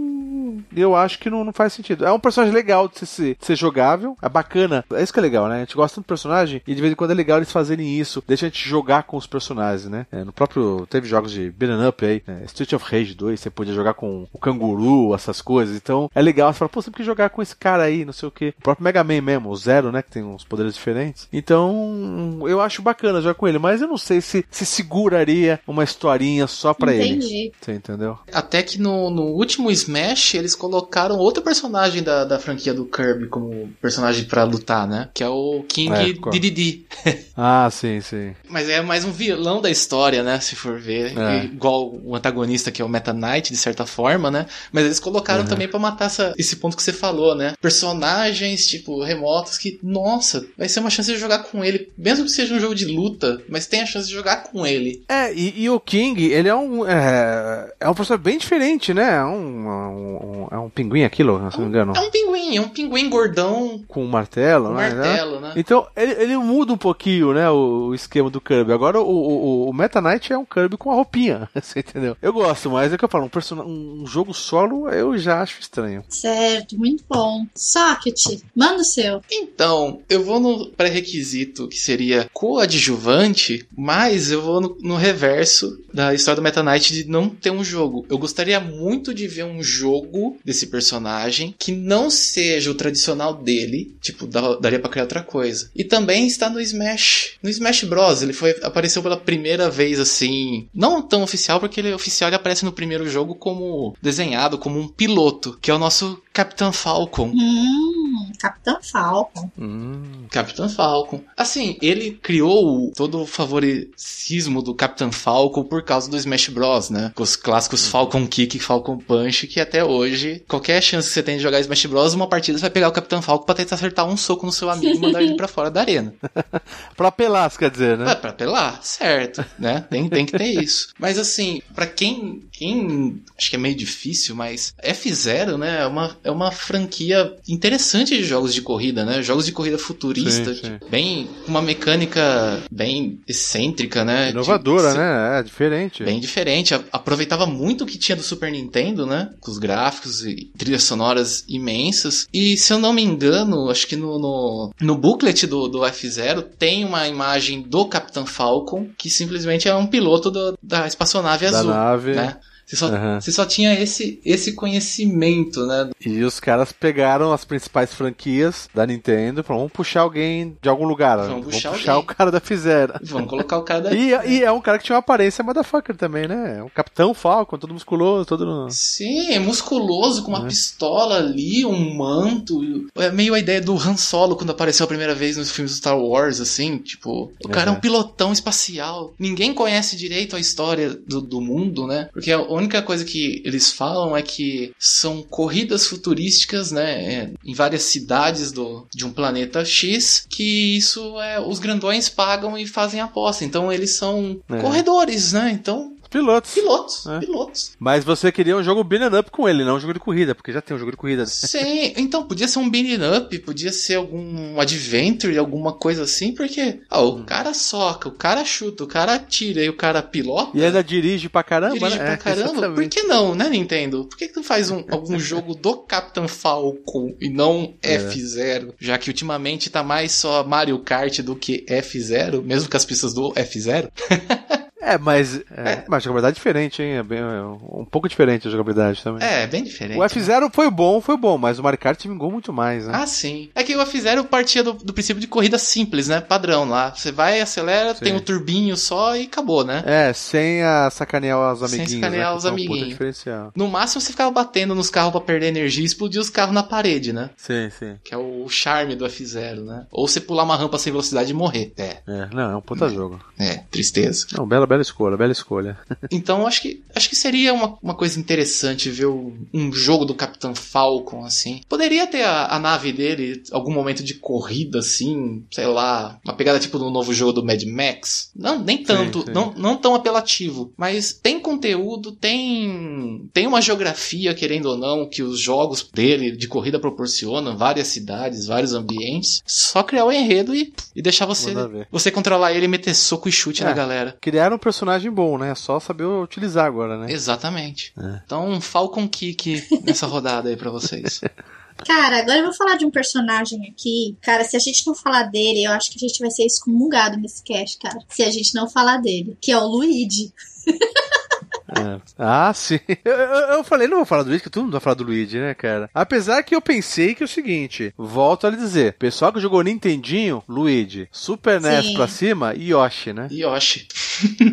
Eu acho que não, não faz sentido. É um personagem legal de ser, de ser jogável. É bacana. É isso que é legal, né? A gente gosta do personagem e de vez em quando é legal eles fazerem isso. Deixa a gente jogar com os personagens, né? É, no próprio. Teve jogos de beat'em up aí. né? Street of Rage 2, você podia jogar com o canguru, essas coisas. Então é legal. Você fala, pô, você tem que jogar com esse cara aí, não sei o que. O próprio Mega Man mesmo, o Zero, né? Que tem uns poderes diferentes. Então eu acho bacana jogar com ele. Mas eu não sei se, se seguraria uma historinha só pra ele. Entendi. Você entendeu? Até que no, no último Smash eles colocaram outro personagem da, da franquia do Kirby como personagem pra lutar, né? Que é o King É? Dedede. Ah, sim, sim. Mas é mais um vilão da história, né? Se for ver. É. Igual o antagonista que é o Meta Knight, de certa forma, né? Mas eles colocaram Uhum. também pra matar essa- esse ponto que você falou, né? Personagens, tipo, remotos que, nossa, vai ser uma chance de jogar com ele. Mesmo que seja um jogo de luta, mas tem a chance de jogar com ele. É, e, e o King, ele é um. É, é um personagem bem diferente, né? É um, um- é um pinguim aquilo, se não me engano. É um pinguim, é um pinguim gordão Com um martelo, com né? martelo, né? Então, ele, ele muda um pouquinho, né, o, o esquema do Kirby. Agora, o, o, o Meta Knight é um Kirby com a roupinha, você entendeu? Eu gosto, mas é o que eu falo, um, person... um jogo solo eu já acho estranho. Certo, muito bom. Socket, manda o seu. Então, eu vou no pré-requisito que seria coadjuvante, mas eu vou no, no reverso da história do Meta Knight de não ter um jogo. Eu gostaria muito de ver um jogo desse personagem que não seja o tradicional dele, tipo, daria pra criar outra coisa. E também está no Smash, no Smash Bros. Ele foi apareceu pela primeira vez assim, não tão oficial porque ele é oficial, ele aparece no primeiro jogo como desenhado como um piloto, que é o nosso Capitão Falcon. Hum, Capitão Falcon. Hum, Capitão Falcon. Assim, ele criou todo o favoritismo do Capitão Falcon por causa do Smash Bros, né? Com os clássicos Falcon Kick e Falcon Punch, que até hoje, qualquer chance que você tem de jogar Smash Bros, uma partida você vai pegar o Capitão Falcon pra tentar acertar um soco no seu amigo e mandar ele pra fora da arena. pra apelar, você quer dizer, né? É, pra apelar, certo, né? Tem, tem que ter isso. Mas assim, pra quem, quem. Acho que é meio difícil, mas F0, né? É uma, é uma franquia interessante de jogos de corrida, né? Jogos de corrida futurista, Sim, sim. bem. Uma mecânica bem excêntrica, né? Inovadora, De- né? É diferente. Bem diferente. A- Aproveitava muito o que tinha do Super Nintendo, né? Com os gráficos e trilhas sonoras imensas. E se eu não me engano, acho que no, no, no booklet do, do F0 tem uma imagem do Capitão Falcon, que simplesmente é um piloto do- da espaçonave da azul. nave. Né? Você só, Aham. você só tinha esse, esse conhecimento, né? E os caras pegaram as principais franquias da Nintendo e falaram, vamos puxar alguém de algum lugar. Vamos puxar puxar alguém. o cara da Fizera. Vamos colocar o cara da. E, e é um cara que tinha uma aparência motherfucker também, né? Um Capitão Falcon, todo musculoso, todo... Sim, é musculoso, com uma É. pistola ali, um manto. É meio a ideia do Han Solo quando apareceu a primeira vez nos filmes do Star Wars, assim, tipo, o cara é um Uhum. pilotão espacial. Ninguém conhece direito a história do, do mundo, né? Porque a única coisa que eles falam é que são corridas futurísticas, né, é, em várias cidades do, de um planeta X, que isso é os grandões pagam e fazem aposta. Então eles são É. corredores, né? Então, Pilotos. pilotos, É. pilotos. Mas você queria um jogo beat'em up com ele, não um jogo de corrida, porque já tem um jogo de corrida. Sim, então podia ser um beating up, podia ser algum adventure, alguma coisa assim, porque ah, o Hum. cara soca, o cara chuta, o cara atira e o cara pilota. E ainda dirige pra caramba, Dirige né? pra É, caramba. Por exatamente. que não, né, Nintendo? Por que, que tu faz um- algum jogo do Capitão Falcon e não É. F0? Já que ultimamente tá mais só Mario Kart do que F0, mesmo com as pistas do F0. É, mas, é, É. mas a jogabilidade é diferente, hein? É bem, é um pouco diferente a jogabilidade também. É, bem diferente. O F0 foi bom, foi bom, mas o Mario Kart vingou muito mais, né? Ah, sim. É que o F0 partia do, do princípio de corrida simples, né? Padrão lá. Você vai, acelera, Sim. tem um turbinho só e acabou, né? É, sem a sacanear os Sem amiguinhos. sacanear né, os um amiguinhos. diferencial. No máximo você ficava batendo nos carros pra perder energia e explodir os carros na parede, né? Sim, sim. Que é o charme do F0, né? Ou você pular uma rampa sem velocidade e morrer. É, É, não, é um puta jogo. é, tristeza. Não, bela, bela escolha, bela escolha. Então acho que acho que seria uma, uma coisa interessante ver o- um jogo do Capitão Falcon assim. Poderia ter a, a nave dele algum momento de corrida assim, sei lá, uma pegada tipo do novo jogo do Mad Max. Não, nem tanto, sim. não não tão apelativo, mas tem conteúdo, tem tem uma geografia querendo ou não que os jogos dele de corrida proporcionam, várias cidades, vários ambientes. Só criar o enredo e, e deixar você você controlar ele e meter soco e chute É. na galera. Criaram personagem bom, né? É só saber utilizar agora, né? Exatamente. É. Então, um Falcon Kick nessa rodada aí pra vocês. Cara, agora eu vou falar de um personagem aqui. Cara, se a gente não falar dele, eu acho que a gente vai ser excomungado nesse cast, cara. Se a gente não falar dele, que é o Luigi. É. Ah, sim. Eu, eu- eu falei, não vou falar do Luigi, que todo mundo vai falar do Luigi, né, cara? Apesar que eu pensei que é o seguinte, volto a lhe dizer, pessoal que jogou Nintendinho, Luigi, Super NES Sim. pra cima, Yoshi, né? Yoshi.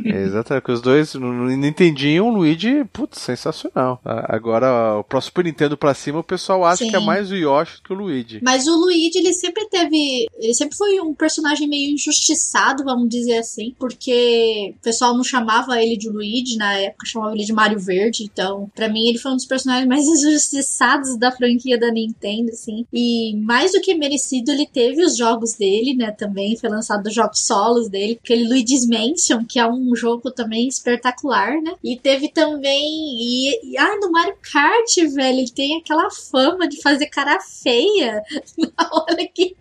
É, exatamente, que os dois no Nintendinho, o Luigi, putz, sensacional. Agora, o pro Super Nintendo pra cima, o pessoal acha Sim. que é mais o Yoshi que o Luigi. Mas o Luigi, ele sempre teve. Ele sempre foi um personagem meio injustiçado, vamos dizer assim, porque o pessoal não chamava ele de Luigi, na época chamava ele de Mario Verde. Então, pra mim, ele foi um dos personagens mais injustiçados da franquia da Nintendo, assim. E mais do que merecido, ele teve os jogos dele, né? Também foi lançado os jogos solos dele, aquele Luigi's Mansion, que é um jogo também espetacular, né? E teve também. E, e ai, no Mario Kart, velho, ele tem aquela fama de fazer cara feia. Olha que.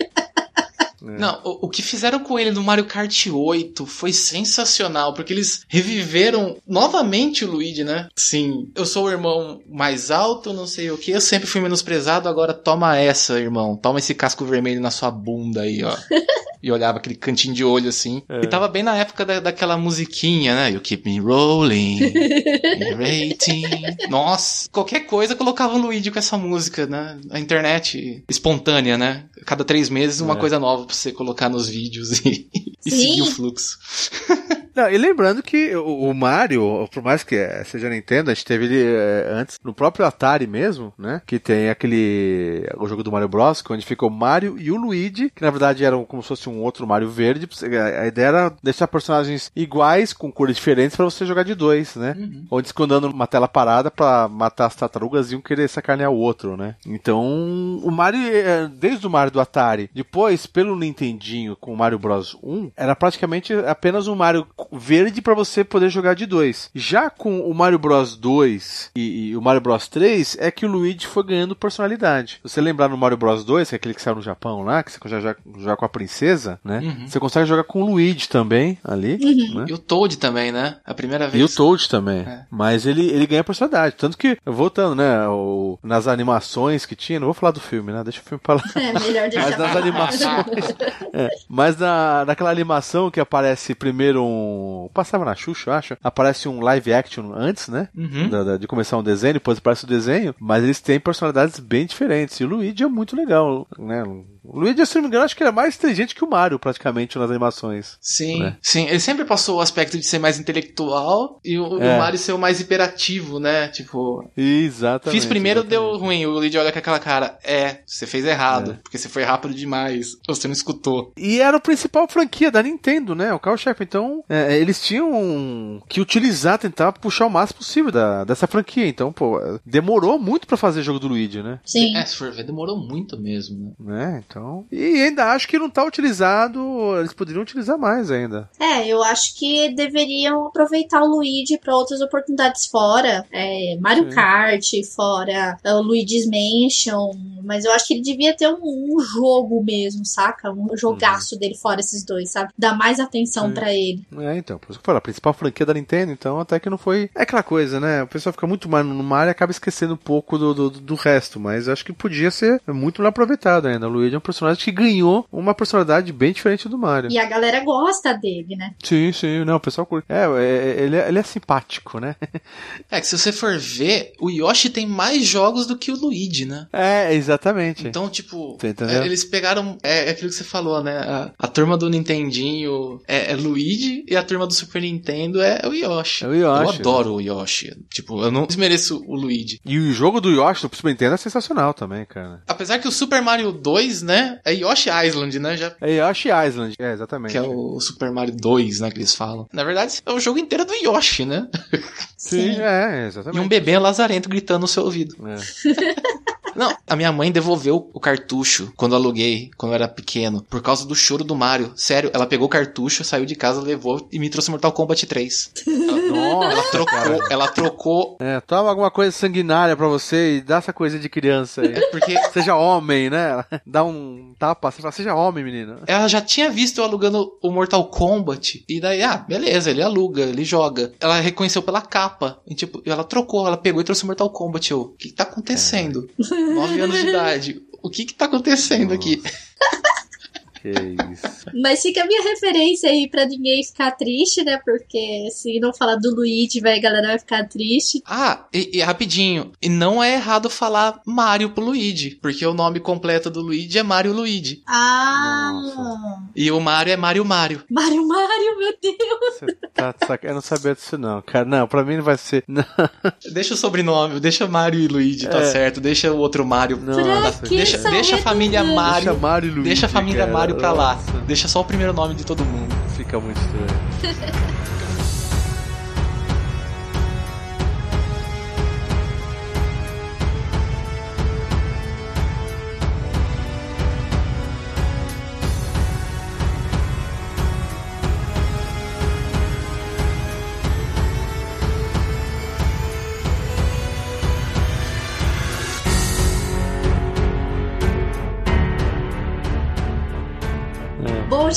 É. Não, o, o que fizeram com ele no Mario Kart 8 foi sensacional, porque eles reviveram novamente o Luigi, né? Sim, eu sou o irmão mais alto, não sei o que, eu sempre fui menosprezado, agora toma essa, irmão. Toma esse casco vermelho na sua bunda aí, ó. E olhava aquele cantinho de olho assim. É. E tava bem na época da, daquela musiquinha, né? You keep me rolling, rating. Nossa, qualquer coisa colocava o Luigi com essa música, né? A internet espontânea, né? Cada três meses uma É. coisa nova pra você colocar nos vídeos e, e seguir o fluxo. Não, e lembrando que o, o Mario, por mais que eh, seja Nintendo, a gente teve ele eh, antes no próprio Atari mesmo, né? Que tem aquele. o jogo do Mario Bros, que onde fica o Mario e o Luigi, que na verdade eram como se fosse um outro Mario verde. A a ideia era deixar personagens iguais, com cores diferentes, pra você jogar de dois, né? Onde ficam andando numa tela parada pra matar as tartarugas e um querer sacanear o outro, né? Então, o Mario, eh, desde o Mario do Atari, depois pelo Nintendinho com o Mario Bros 1, era praticamente apenas um Mario verde pra você poder jogar de dois. Já com o Mario Bros 2 e, e o Mario Bros 3, é que o Luigi foi ganhando personalidade. Se você lembrar no Mario Bros 2, que é aquele que saiu no Japão lá, que você consegue jogar, jogar com a princesa, né? Uhum. Você consegue jogar com o Luigi também, ali, né? E o Toad também, né? A primeira E vez. o Toad também. É. Mas ele, ele ganha personalidade. Tanto que, voltando, né, o- nas animações que tinha, não vou falar do filme, né? Deixa o filme pra lá. É melhor deixar. Mas nas animações. É, mas na, naquela animação que aparece primeiro um. Passava na Xuxa, eu acho. Aparece um live action antes, né? Uhum. da- da- de começar um desenho, depois aparece o desenho. Mas eles têm personalidades bem diferentes. E o Luigi é muito legal, né? O Luigi, se não me engano, acho que ele é mais inteligente que o Mario, praticamente, nas animações. Sim, né? sim. Ele sempre passou o aspecto de ser mais intelectual e o, É. o Mario ser o mais hiperativo, né? Tipo, Exatamente. fiz primeiro, exatamente. deu ruim. O Luigi olha com aquela cara. É, você fez errado, porque você foi rápido demais. Você não escutou. E era o principal franquia da Nintendo, né? O carro-chefe. Então, é, eles tinham que utilizar, tentar puxar o máximo possível da, dessa franquia. Então, pô, demorou muito pra fazer jogo do Luigi, né? Sim. É, se for ver, demorou muito mesmo, né? né? Então. E ainda acho que não tá utilizado. Eles poderiam utilizar mais ainda. É, eu acho que deveriam aproveitar o Luigi para outras oportunidades fora. É, Mario Sim. Kart, fora é, o Luigi's Mansion, Mas eu acho que ele devia ter um, um jogo mesmo, saca? Um jogaço dele fora esses dois, sabe? Dar mais atenção pra ele. É, então, por isso que eu falo, a principal franquia da Nintendo, então até que não foi. É aquela coisa, né? O pessoal fica muito mais no Mario e acaba esquecendo um pouco do, do, do resto, mas acho que podia ser muito aproveitado ainda. O Luigi é um personagem que ganhou uma personalidade bem diferente do Mario. E a galera gosta dele, né? Sim, sim, não, o pessoal curte. É, é, ele, é ele é simpático, né? É que se você for ver, o Yoshi tem mais jogos do que o Luigi, né? É, exatamente. Então, tipo, é, eles pegaram. É, é aquilo que você falou, né? A, a turma do Nintendinho é, é Luigi e a turma do Super Nintendo é o Yoshi. É o Yoshi, Eu adoro o Yoshi. Tipo, eu não desmereço o Luigi. E o jogo do Yoshi do Super Nintendo é sensacional também, cara. Apesar que o Super Mario 2, né? É Yoshi Island, né? Já, É Yoshi Island, é, exatamente. que é o Super Mario 2, né? Que eles falam. Na verdade, é o jogo inteiro do Yoshi, né? Sim, Sim. é, E exatamente. um bebê lazarento gritando no seu ouvido. É. Não, a minha mãe devolveu o cartucho quando eu aluguei, quando eu era pequeno, por causa do choro do Mario. Sério, ela pegou o cartucho, saiu de casa, levou e me trouxe Mortal Kombat 3. Nossa, Ela trocou, ela trocou. É, toma alguma coisa sanguinária pra você e dá essa coisa de criança aí. Porque Seja homem, né? Dá um tapa, você fala, seja homem, menino. ela já tinha visto eu alugando o Mortal Kombat. E daí, ah, beleza, ele aluga, ele joga. Ela reconheceu pela capa. E tipo, ela trocou, ela pegou e trouxe o Mortal Kombat. Eu, o que, que tá acontecendo? Nove anos de idade. O que que tá acontecendo aqui? Que isso. Mas fica a minha referência aí pra ninguém ficar triste, né? Porque se não falar do Luigi, vai, a galera vai ficar triste. Ah, e, e rapidinho. E não é errado falar Mario pro Luigi. Porque o nome completo do Luigi é Mario Luigi. Ah! Nossa. E o Mario é Mario Mario. Mario, Mario, meu Deus! Você tá de saca... Eu não sabia disso, não, cara. Não, pra mim não vai ser. Não, Deixa o sobrenome, deixa Mario e Luigi, tá É. certo. Deixa o outro Mario. Que Deixa, deixa a família? Mario. Deixa Mario e Luigi. Deixa a família cara. Mario pra lá. Deixa só o primeiro nome de todo mundo. Fica muito estranho.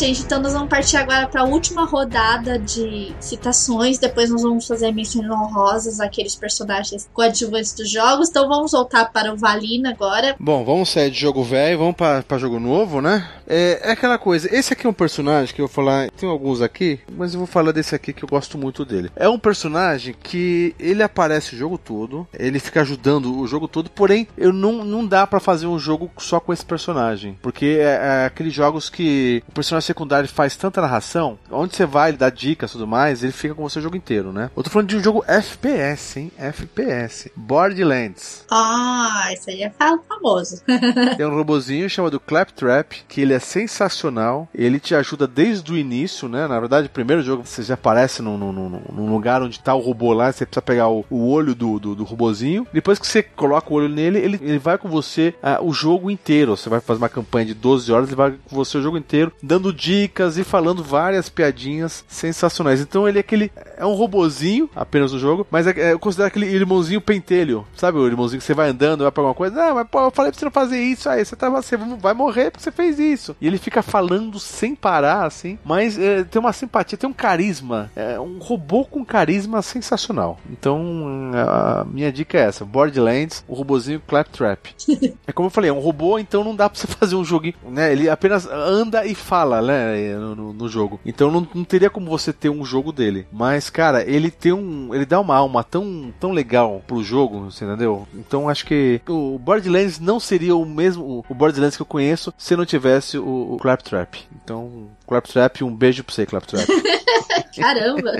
gente, então nós vamos partir agora para a última rodada de citações. Depois nós vamos fazer menções honrosas àqueles personagens coadjuvantes dos jogos. Então vamos voltar para o Valina agora. Bom, vamos sair de jogo velho, vamos pra jogo novo, né? É, é aquela coisa, esse aqui é um personagem que eu vou falar, tem alguns aqui, mas eu vou falar desse aqui que eu gosto muito dele. É um personagem que ele aparece o jogo todo, ele fica ajudando o jogo todo, porém, eu não, não dá pra fazer um jogo só com esse personagem, porque é, é aqueles jogos que o personagem secundário faz tanta narração, onde você vai, ele dá dicas e tudo mais, ele fica com você o jogo inteiro, né? Eu tô falando de um jogo FPS, hein? FPS. Borderlands. Ah, isso aí é fa- famoso. Tem um robozinho chamado Claptrap, que ele é sensacional. Ele te ajuda desde o início, né? Na verdade, o primeiro jogo você já aparece num, num- num- num lugar onde tá o robô lá, você precisa pegar o, o olho do, do, do robozinho. Depois que você coloca o olho nele, ele, ele vai com você ah, o jogo inteiro. Você vai fazer uma campanha de 12 horas, ele vai com você o jogo inteiro, dando dicas e falando várias piadinhas sensacionais. Então ele é aquele. É um robozinho apenas no jogo, mas é, é, eu considero aquele irmãozinho pentelho. Sabe o irmãozinho que você vai andando, vai pra alguma coisa? Ah, mas pô, eu falei pra você não fazer isso aí, você, tava, você vai morrer porque você fez isso. E ele fica falando sem parar, assim, mas é, tem uma simpatia, tem um carisma. É um robô com carisma sensacional. Então, a minha dica é essa: Borderlands, o robozinho Claptrap. é como eu falei, é um robô, então não dá pra você fazer um joguinho, né? Ele apenas anda e fala, né? No, no- no jogo. Então não, não teria como você ter um jogo dele. Mas, cara, ele tem um. Ele dá uma alma tão, tão legal pro jogo, você entendeu? Então acho que o Borderlands não seria o mesmo. O Borderlands que eu conheço se não tivesse o, o Claptrap. Então, Claptrap, um beijo pra você, Claptrap. Caramba!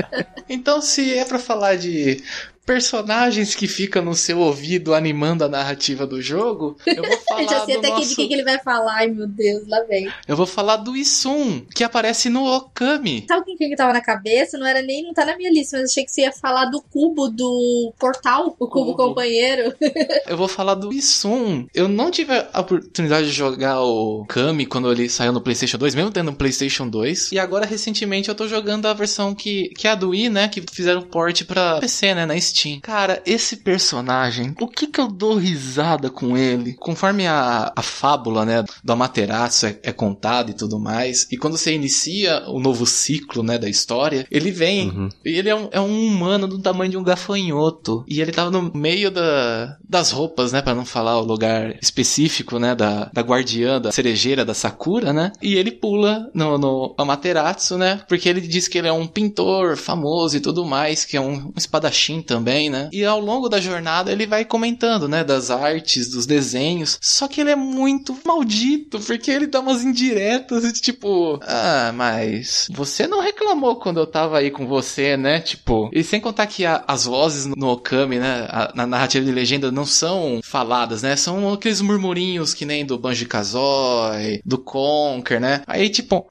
Então, se é pra falar de personagens que ficam no seu ouvido animando a narrativa do jogo, eu vou falar já sei do até que- de nosso... quem que ele vai falar. Ai, meu Deus, lá vem. Eu vou falar do Isum, que aparece no Okami. Sabe quem que tava na cabeça? Não era nem, não tá na minha lista, mas achei que você ia falar do cubo do portal, o cubo, Cubo. companheiro. Eu vou falar do Isum. Eu não tive a oportunidade de jogar o Kami quando ele saiu no PlayStation 2, mesmo tendo um PlayStation 2. E agora, recentemente, eu tô jogando a versão que, que é a do Wii, né? Que fizeram port pra PC, né? Na Steam. Steam. Cara, esse personagem, o que que eu dou risada com ele? Conforme a, a fábula, né, do Amaterasu é, é contada e tudo mais, e quando você inicia o novo ciclo, né, da história, ele vem, Uhum. e ele é um, é um humano do tamanho de um gafanhoto, e ele tava no meio da, das roupas, né, Pra não falar o lugar específico, né, da, da guardiã, da cerejeira da Sakura, né, e ele pula no, no Amaterasu, né, porque ele diz que ele é um pintor famoso e tudo mais, que é um, um espadachim também, né, e ao longo da jornada ele vai comentando, né, das artes, dos desenhos, só que ele é muito maldito, porque ele dá umas indiretas, de tipo, ah, mas você não reclamou quando eu tava aí com você, né, tipo, e sem contar que a- as vozes no Okami, né, a- na narrativa de legenda não são faladas, né, são aqueles murmurinhos que nem do Banjo-Kazooie, do Conker, né, aí tipo...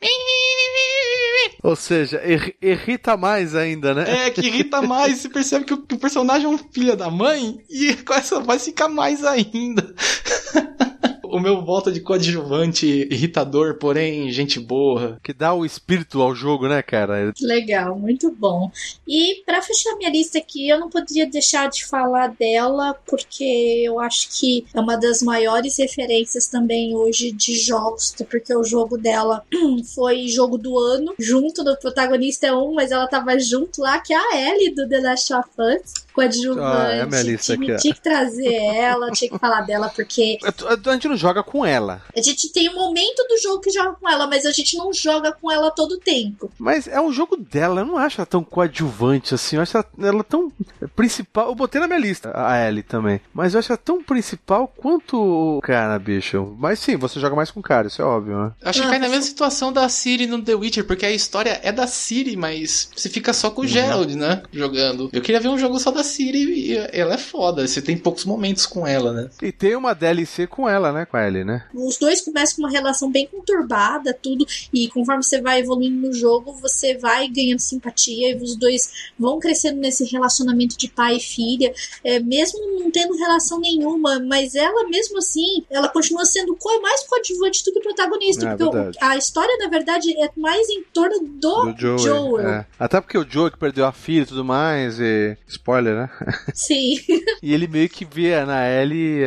Ou seja, ir- irrita mais ainda, né? É, que irrita mais, você percebe que o, que o personagem é um filho da mãe e com essa vai ficar mais ainda. o meu volta de coadjuvante irritador, porém gente boa. Que dá o espírito ao jogo, né, cara? Legal, muito bom. E pra fechar minha lista aqui, eu não poderia deixar de falar dela, porque eu acho que é uma das maiores referências também hoje de jogos, porque o jogo dela foi jogo do ano, junto do protagonista é um, mas ela tava junto lá, que é a Ellie do The Last of Us. Coadjuvante, Ah, é a minha lista tinha, aqui, tinha que trazer ela, tinha que falar dela, porque A gente não joga com ela. a gente tem um momento do jogo que joga com ela, mas a gente não joga com ela todo o tempo. Mas é um jogo dela, eu não acho ela tão coadjuvante assim. Eu acho ela, ela tão principal. Eu botei na minha lista a Ellie também. Mas eu acho ela tão principal quanto o cara, bicho. Mas sim, você joga mais com o cara, isso é óbvio, né? Acho que Ah, cai na mesma situação da Siri no The Witcher, porque a história é da Siri, mas você fica só com o Gerald, né? Jogando. Eu queria ver um jogo só da Siri e ela é foda. Você tem poucos momentos com ela, né? E tem uma DLC com ela, né? Com a Ellie, né? Os dois começam com uma relação bem conturbada, tudo, e conforme você vai evoluindo no jogo, você vai ganhando simpatia e os dois vão crescendo nesse relacionamento de pai e filha, é, mesmo não tendo relação nenhuma, mas ela mesmo assim, ela continua sendo co mais coadjuvante do que o protagonista, É, porque verdade. a história, na verdade, é mais em torno do, Do Joel. Joel. é. Até porque o Joel que perdeu a filha e tudo mais, e... spoiler, né? Sim. E ele meio que vê na Ellie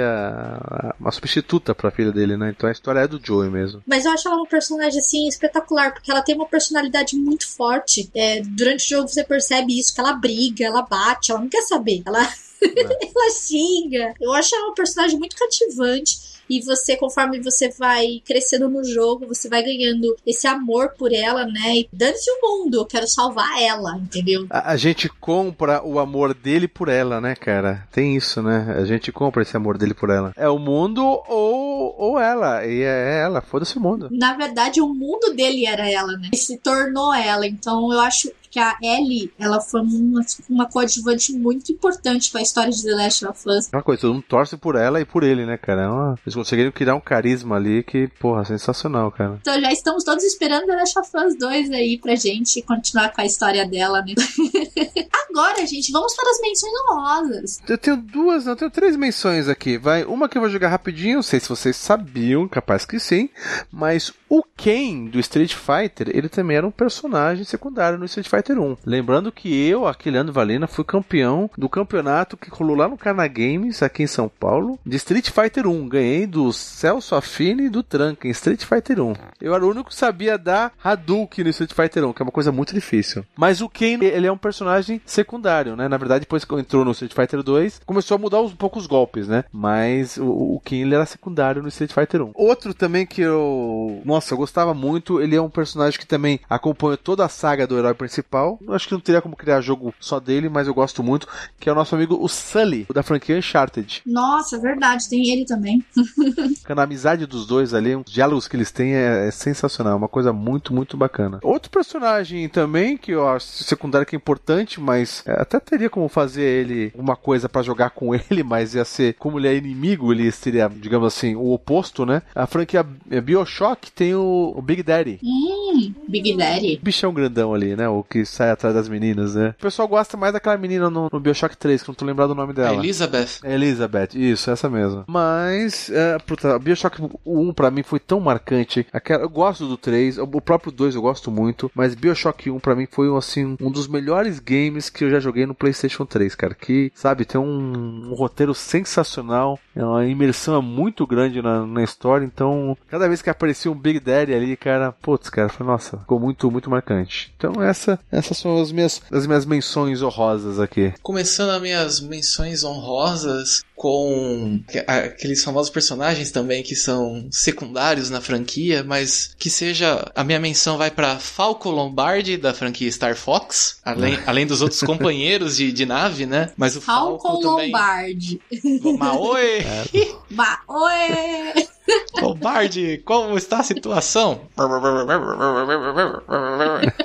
uma substituta pra filha dele, né? Então a história é do Joey mesmo. Mas eu acho ela uma personagem assim espetacular, porque ela tem uma personalidade muito forte. É, durante o jogo você percebe isso, que ela briga, ela bate, ela não quer saber. Ela, ela xinga. Eu acho ela uma personagem muito cativante. E você, conforme você vai crescendo no jogo, você vai ganhando esse amor por ela, né? E dane-se o mundo, eu quero salvar ela, entendeu? A, a gente compra o amor dele por ela, né, cara? Tem isso, né? A gente compra esse amor dele por ela. É o mundo ou, ou ela. E é ela, foda-se o mundo. Na verdade, o mundo dele era ela, né? E se tornou ela. Então eu acho que a Ellie, ela foi uma, uma coadjuvante muito importante para a história de The Last of Us. É uma coisa, todo mundo torce por ela e por ele, né, cara? É uma... Eles conseguiram criar um carisma ali que, porra, sensacional, cara. Então já estamos todos esperando The Last of Us 2 aí pra gente continuar com a história dela, né? Agora, gente, vamos para as menções honrosas. Eu tenho duas, não, eu tenho três menções aqui. Vai, uma que eu vou jogar rapidinho, não sei se vocês sabiam, capaz que sim, mas o Ken do Street Fighter, ele também era um personagem secundário no Street Fighter 1. Lembrando que eu, Aquiliano Valena, fui campeão do campeonato que rolou lá no Cana Games, aqui em São Paulo, de Street Fighter 1. Ganhei do Celso Affini e do Tranca em Street Fighter 1. Eu era o único que sabia dar Hadouken no Street Fighter 1, que é uma coisa muito difícil. Mas o Ken, ele é um personagem secundário, né? Na verdade, depois que entrou no Street Fighter 2, começou a mudar um pouco os golpes, né? Mas o, o Ken, ele era secundário no Street Fighter 1. Outro também que eu... Nossa, eu gostava muito, ele é um personagem que também acompanha toda a saga do herói principal. Eu acho que não teria como criar jogo só dele, mas eu gosto muito, que é o nosso amigo o Sully, da franquia Uncharted. Nossa, verdade, tem ele também. Na amizade dos dois ali, os diálogos que eles têm é, é sensacional, é uma coisa muito, muito bacana. Outro personagem também que eu acho secundário que é importante, mas é, até teria como fazer ele uma coisa pra jogar com ele, mas ia ser como ele é inimigo, ele seria, digamos assim, o oposto, né? A franquia é, Bioshock tem o, o Big Daddy. Hum, Big Daddy. Bichão grandão ali, né? O que sai atrás das meninas, né? O pessoal gosta mais daquela menina no, no Bioshock 3, que eu não tô lembrado do nome A dela. Elizabeth. É Elizabeth, isso, essa mesmo. Mas, é, puta, Bioshock 1 pra mim foi tão marcante. Aquela, eu gosto do 3, o próprio 2 eu gosto muito, mas Bioshock 1 pra mim foi assim, um dos melhores games que eu já joguei no PlayStation 3, cara. Que, sabe, tem um, um roteiro sensacional, é uma imersão muito grande na, na história. Então, cada vez que aparecia um Big Daddy ali, cara, putz, cara, foi, nossa, ficou muito, muito marcante. Então, essa, essas são as minhas, as minhas menções honrosas aqui. Começando as minhas menções honrosas com aqueles famosos personagens também que são secundários na franquia, mas que seja a minha menção vai para Falco Lombardi da franquia Star Fox, além, além dos outros companheiros de, de nave, né? Mas o Falco, Falcon também. Lombardi. Maoi! Ba Oi! Lombardi, como está a situação?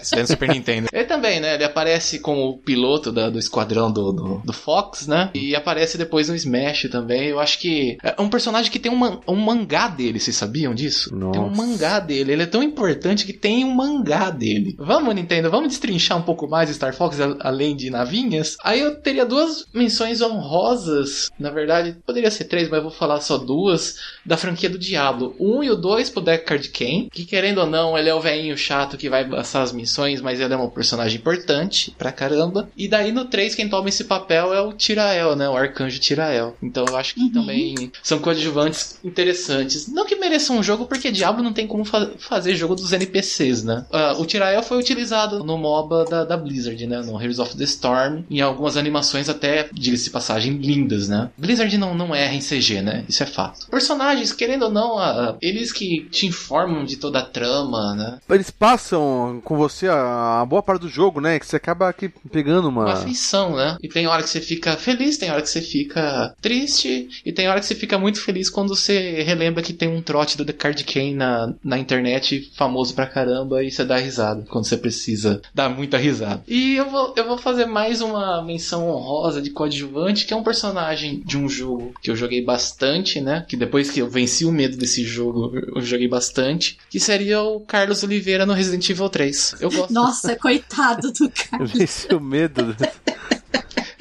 Isso é no Super Nintendo. Ele também, né? Ele aparece como piloto da- do esquadrão do, do, do Fox, né? E aparece depois no Smash também. Eu acho que é um personagem que tem um, um mangá dele, vocês sabiam disso? Tem um Nossa. mangá dele. Ele é tão importante que tem um mangá dele. Vamos, Nintendo, vamos destrinchar um pouco mais Star Fox a- além de navinhas? Aí eu teria duas menções honrosas. Na verdade, poderia ser três, mas eu vou falar só duas. Da franquia do Diablo. O 1 e o 2 pro Deckard Cain. Que querendo ou não, ele é o velhinho chato que vai passar as missões, mas ele é um personagem importante pra caramba. E daí no 3, quem toma esse papel é o Tirael, né? O arcanjo Tirael. Então eu acho que Uhum. também são coadjuvantes interessantes. Não que mereçam um jogo, porque Diablo não tem como fa- fazer jogo dos NPCs, né? Ah, o Tirael foi utilizado no MOBA da, da Blizzard, né? No Heroes of the Storm. Em algumas animações até, diga-se passagem, lindas, né? Blizzard não, não erra em CG, né? Isso é fato. Personagens, querendo ou não, eles que te informam de toda a trama, né? Eles passam com você a, a boa parte do jogo, né? Que você acaba aqui pegando uma uma. afeição, né? E tem hora que você fica feliz, tem hora que você fica triste, e tem hora que você fica muito feliz quando você relembra que tem um trote do Card Kane na, na internet famoso pra caramba e você dá risada quando você precisa dar muita risada. E eu vou, eu vou fazer mais uma menção honrosa de coadjuvante, que é um personagem de um jogo que eu joguei bastante, né? Que depois que eu venci o medo desse jogo, eu joguei bastante, que seria o Carlos Oliveira no Resident Evil 3. Eu gosto. Nossa, coitado do cara. Eu venci o medo.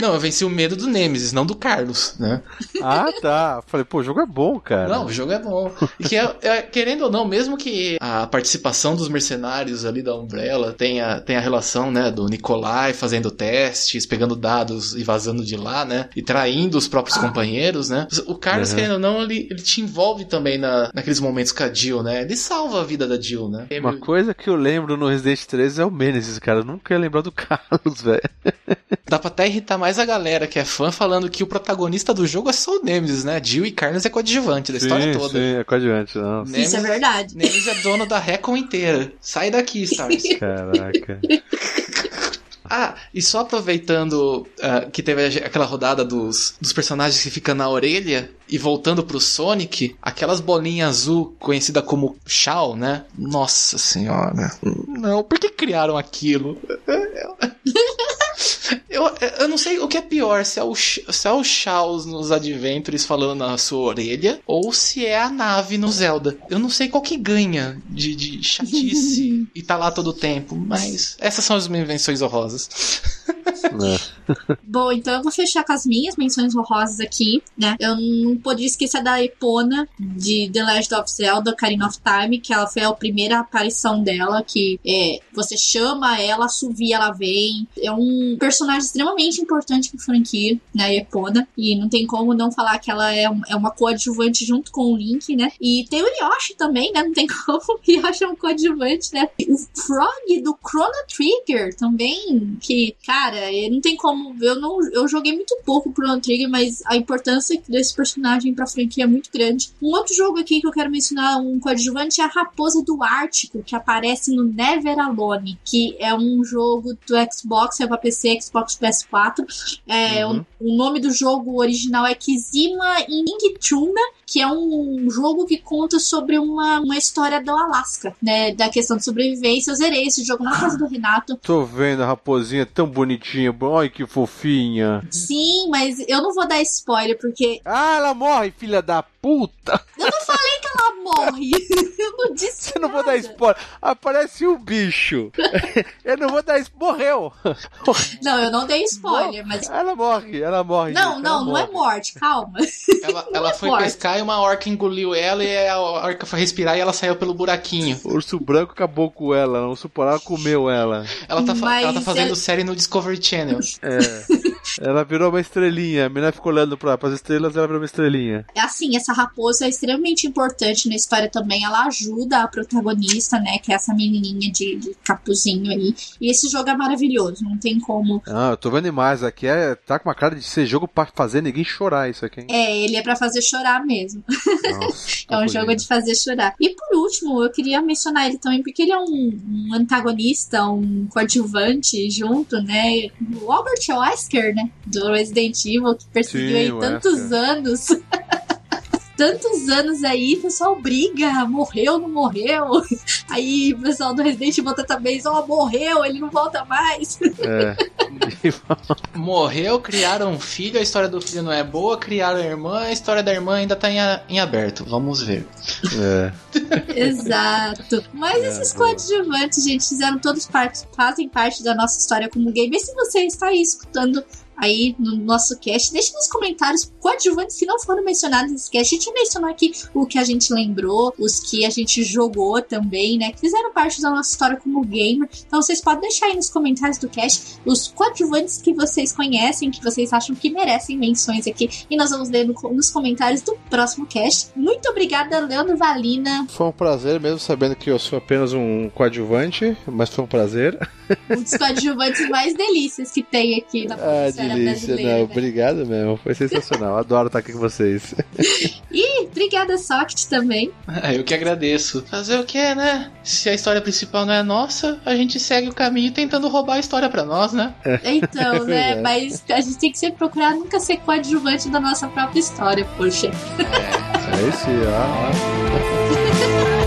Não, eu venci o medo do Nemesis, não do Carlos, né? ah, tá. Falei, pô, o jogo é bom, cara. Não, o jogo é bom. E que é- é- querendo ou não, mesmo que a participação dos mercenários ali da Umbrella tenha, tenha a relação, né, do Nikolai fazendo testes, pegando dados e vazando de lá, né, e traindo os próprios companheiros, né, o Carlos, Uhum. querendo ou não, ele, ele te envolve também na, naqueles momentos com a Jill, né, ele salva a vida da Jill, né. Uma coisa que eu lembro no Resident 3 é o Meneses, cara. Eu nunca ia lembrar do Carlos, velho. Dá pra até irritar mais a galera que é fã falando que o protagonista do jogo é só o Nemesis, né, Jill e Carlos é coadjuvante da história toda. Sim, é coadjuvante, não. Isso é Nemesis- verdade. Nemesis é dono da Recon inteira. Sai daqui, Stars. Caraca. Ah, e só aproveitando ah, que teve aquela rodada dos, dos personagens que ficam na orelha e voltando pro Sonic, aquelas bolinhas azul conhecida como Shao, né? Nossa senhora. Não, por que criaram aquilo? Eu, eu não sei o que é pior, se é o, se é o nos Adventures falando na sua orelha, ou se é a nave no Zelda. Eu não sei qual que ganha de, de chatice e tá lá todo o tempo, mas essas são as minhas invenções horrorosas. É. Bom, então eu vou fechar com as minhas menções honrosas aqui, né? Eu não podia esquecer da Epona de The Legend of Zelda Ocarina of Time, que ela foi a primeira aparição dela, que é, você chama ela, assovia, ela vem. É um personagem extremamente importante pra franquia, né? A Epona. E não tem como não falar que ela é, um- é uma coadjuvante junto com o Link, né? E tem o Yoshi também, né? Não tem como. O Yoshi é um coadjuvante, né? O Frog do Chrono Trigger também, que, cara, eh, não tem como. Eu não eu joguei muito pouco Chrono Trigger, mas a importância desse personagem pra franquia é muito grande. Um outro jogo aqui que eu quero mencionar, um coadjuvante, é a Raposa do Ártico, que aparece no Never Alone, que é um jogo do Xbox, é pra PC, Xbox PS4. É, Uhum. o, o nome do jogo original é Kizima Ingchuna, que é um jogo que conta sobre uma, uma história do Alasca, né? Da questão de sobrevivência. Eu zerei esse jogo na casa do Renato. Tô vendo a raposinha tão bonitinha. Ai, que fofinha. Sim, mas eu não vou dar spoiler, porque Ah, ela morre, filha da puta. ela morre. eu não disse Você não vou nada. dar spoiler. Aparece um bicho. Eu não vou dar spoiler. Morreu. Não, eu não dei spoiler, mas. Ela morre, ela morre. Não, gente, não, não é morre. morte, calma. Ela, ela é foi forte. pescar e uma orca engoliu ela e a orca foi respirar e ela saiu pelo buraquinho. O urso branco acabou com ela, o urso polar comeu ela. Ela tá, Mas ela tá fazendo ela- série no Discovery Channel. É. Ela virou uma estrelinha. A menina ficou olhando pra, pras estrelas ela virou uma estrelinha. Assim, essa raposa é extremamente importante na história também. Ela ajuda a protagonista, né? Que é essa menininha de, de capuzinho aí. E esse jogo é maravilhoso, não tem como. Ah, eu tô vendo imagens aqui. É, tá com uma cara de ser jogo pra fazer ninguém chorar isso aqui, hein? É, ele é pra fazer chorar mesmo. Nossa, É um jogo de fazer chorar. E por último, eu queria mencionar ele também, porque ele é um, um antagonista, um coadjuvante junto, né? O Albert Wesker, né? Do Resident Evil, que perseguiu Sim, aí o tantos Wesker. anos. Tantos anos aí, o pessoal briga, morreu, não morreu. Aí o pessoal do Resident Evil também, ó, morreu, ele não volta mais. É. Morreu, criaram um filho, a história do filho não é boa, criaram a irmã, a história da irmã ainda tá em, a- em aberto. Vamos ver. é. Exato. Mas É, esses boa. coadjuvantes, gente, fizeram todos parte, fazem parte da nossa história como game. E se você está aí escutando aí no nosso cast, deixe nos comentários coadjuvantes se não foram mencionados nesse cast. A gente mencionou aqui o que a gente lembrou, os que a gente jogou também, né? Que fizeram parte da nossa história como gamer. Então vocês podem deixar aí nos comentários do cast os coadjuvantes que vocês conhecem, que vocês acham que merecem menções aqui. E nós vamos ler no- nos comentários do próximo cast. Muito obrigada, Leandro Valina. Foi um prazer, mesmo sabendo que eu sou apenas um coadjuvante, mas foi um prazer. um dos coadjuvantes mais delícias que tem aqui na Ah, produção delícia. Não, né? obrigado mesmo. Foi sensacional. Adoro estar aqui com vocês. E obrigada, Socket, também. Ah, Eu que agradeço. Fazer o que, né? Se a história principal não é nossa, a gente segue o caminho tentando roubar a história pra nós, né? Então, né? verdade. Mas a gente tem que sempre procurar nunca ser coadjuvante da nossa própria história, poxa. É esse, ó.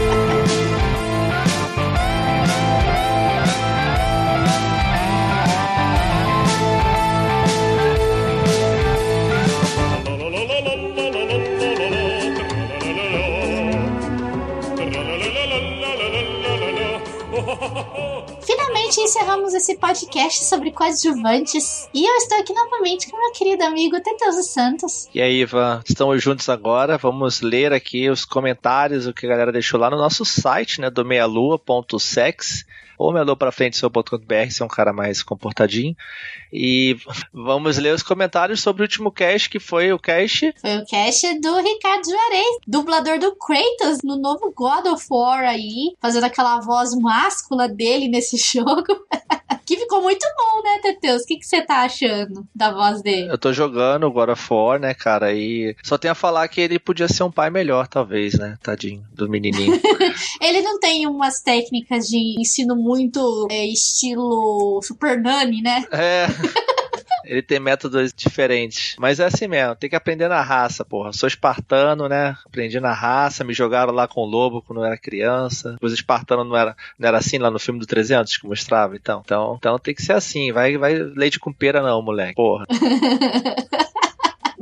Finalmente encerramos esse podcast sobre coadjuvantes. E eu estou aqui novamente com meu querido amigo Teteus Santos. E aí, Ivan, estamos juntos agora. Vamos ler aqui os comentários, o que a galera deixou lá no nosso site, né, do meialua.sex ou meialua.frente.com.br, se é um cara mais comportadinho. E vamos ler os comentários sobre o último cast, que foi o cast Foi o cast do Ricardo Juarez, dublador do Kratos no novo God of War aí, fazendo aquela voz máscula dele nesse jogo. Que ficou muito bom, né, Teteus? O que você tá achando da voz dele? Eu tô jogando God of War, né, cara? E só tenho a falar que ele podia ser um pai melhor, talvez, né? Tadinho do menininho. Ele não tem umas técnicas de ensino muito é, estilo Super Nani, né? é. Ele tem métodos diferentes. Mas é assim mesmo, tem que aprender na raça, porra. Sou espartano, né? Aprendi na raça, me jogaram lá com o lobo quando eu era criança. Os espartanos não era, não era assim lá no filme do 300 que mostrava, então. Então, então tem que ser assim. Vai, vai leite com pera não, moleque. Porra.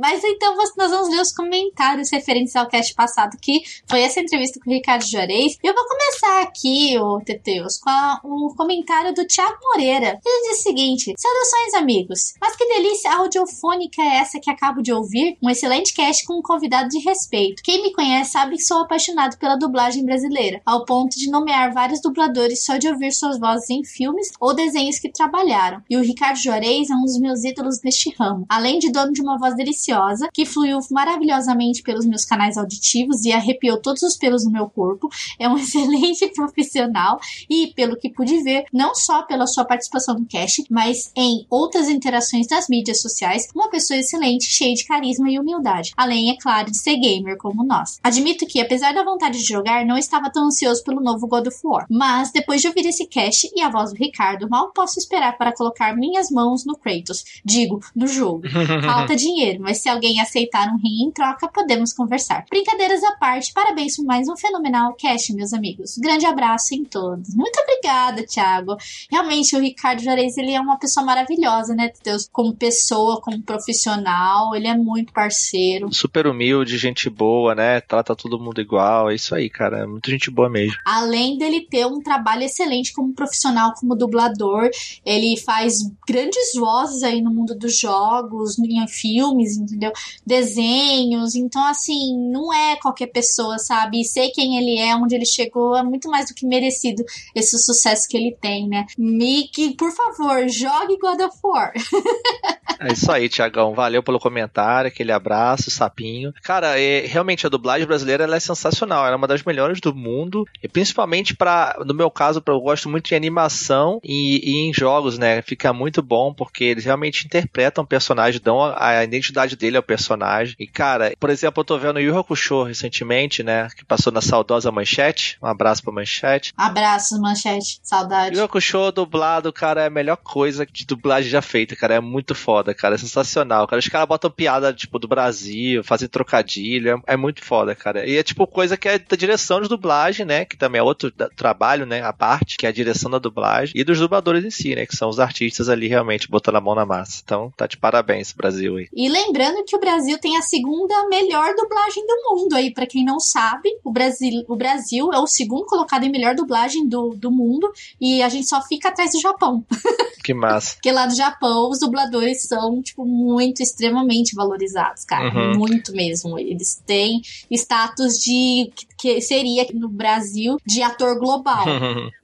Mas então nós vamos ler os comentários referentes ao cast passado, que foi essa entrevista com o Ricardo Juarez. Eu vou começar aqui, o Teteus, com a- um comentário do Thiago Moreira. Ele diz o seguinte: Saudações, amigos. Mas que delícia audiofônica é essa que acabo de ouvir? Um excelente cast com um convidado de respeito. Quem me conhece sabe que sou apaixonado pela dublagem brasileira, ao ponto de nomear vários dubladores só de ouvir suas vozes em filmes ou desenhos que trabalharam. E o Ricardo Juarez é um dos meus ídolos neste ramo. Além de dono de uma voz deliciosa, que fluiu maravilhosamente pelos meus canais auditivos e arrepiou todos os pelos no meu corpo, é um excelente profissional e, pelo que pude ver, não só pela sua participação no cast, mas em outras interações nas mídias sociais, uma pessoa excelente, cheia de carisma e humildade. Além, é claro, de ser gamer como nós. Admito que, apesar da vontade de jogar, não estava tão ansioso pelo novo God of War. Mas, depois de ouvir esse cast e a voz do Ricardo, mal posso esperar para colocar minhas mãos no Kratos. Digo, no jogo. Falta dinheiro, mas se alguém aceitar um rim em troca, podemos conversar. Brincadeiras à parte, parabéns por mais um fenomenal cast, meus amigos. Grande abraço em todos. Muito obrigada, Thiago. Realmente, o Ricardo Juarez, ele é uma pessoa maravilhosa, né, Deus? Como pessoa, como profissional, ele é muito parceiro. Super humilde, gente boa, né? Trata todo mundo igual. É isso aí, cara. É muito gente boa mesmo. Além dele ter um trabalho excelente como profissional, como dublador, ele faz grandes vozes aí no mundo dos jogos, em filmes, entendeu? Desenhos. Então, assim, não é qualquer pessoa, sabe? E sei quem ele é, onde ele chegou, é muito mais do que merecido esse sucesso que ele tem, né? Mickey, por favor, jogue God of War. É isso aí, Tiagão. Valeu pelo comentário, aquele abraço, sapinho. Cara, é, realmente a dublagem brasileira é sensacional. Ela é uma das melhores do mundo. E principalmente para, no meu caso, eu gosto muito de animação e, e, em jogos, né? Fica muito bom porque eles realmente interpretam o personagem, dão a, a, identidade dele ao personagem. E, cara, por exemplo, eu tô vendo o Yu Hakusho recentemente, né? Que passou na saudosa Manchete. Um abraço pra Manchete. Abraço, Manchete. Saudade. Yu Hakusho dublado, cara, é a melhor coisa de dublagem já feita, cara. É muito foda, cara. É sensacional, cara. Os caras botam piada, tipo, do Brasil, fazem trocadilho. É, é, muito foda, cara. E é, tipo, coisa que é da direção de dublagem, né? Que também é outro trabalho, né? A parte, que é a direção da dublagem. E dos dubladores em si, né? Que são os artistas ali realmente botando a mão na massa. Então, tá de parabéns, Brasil aí. E lembrando que o Brasil tem a segunda melhor dublagem do mundo aí, para quem não sabe. O Brasil, o Brasil é o segundo colocado em melhor dublagem do, do mundo. E a gente só fica atrás do Japão. Que massa. Porque lá no Japão, os dubladores são, tipo, muito, extremamente valorizados, cara. Uhum. Muito mesmo. Eles têm status de. que seria no Brasil de ator global.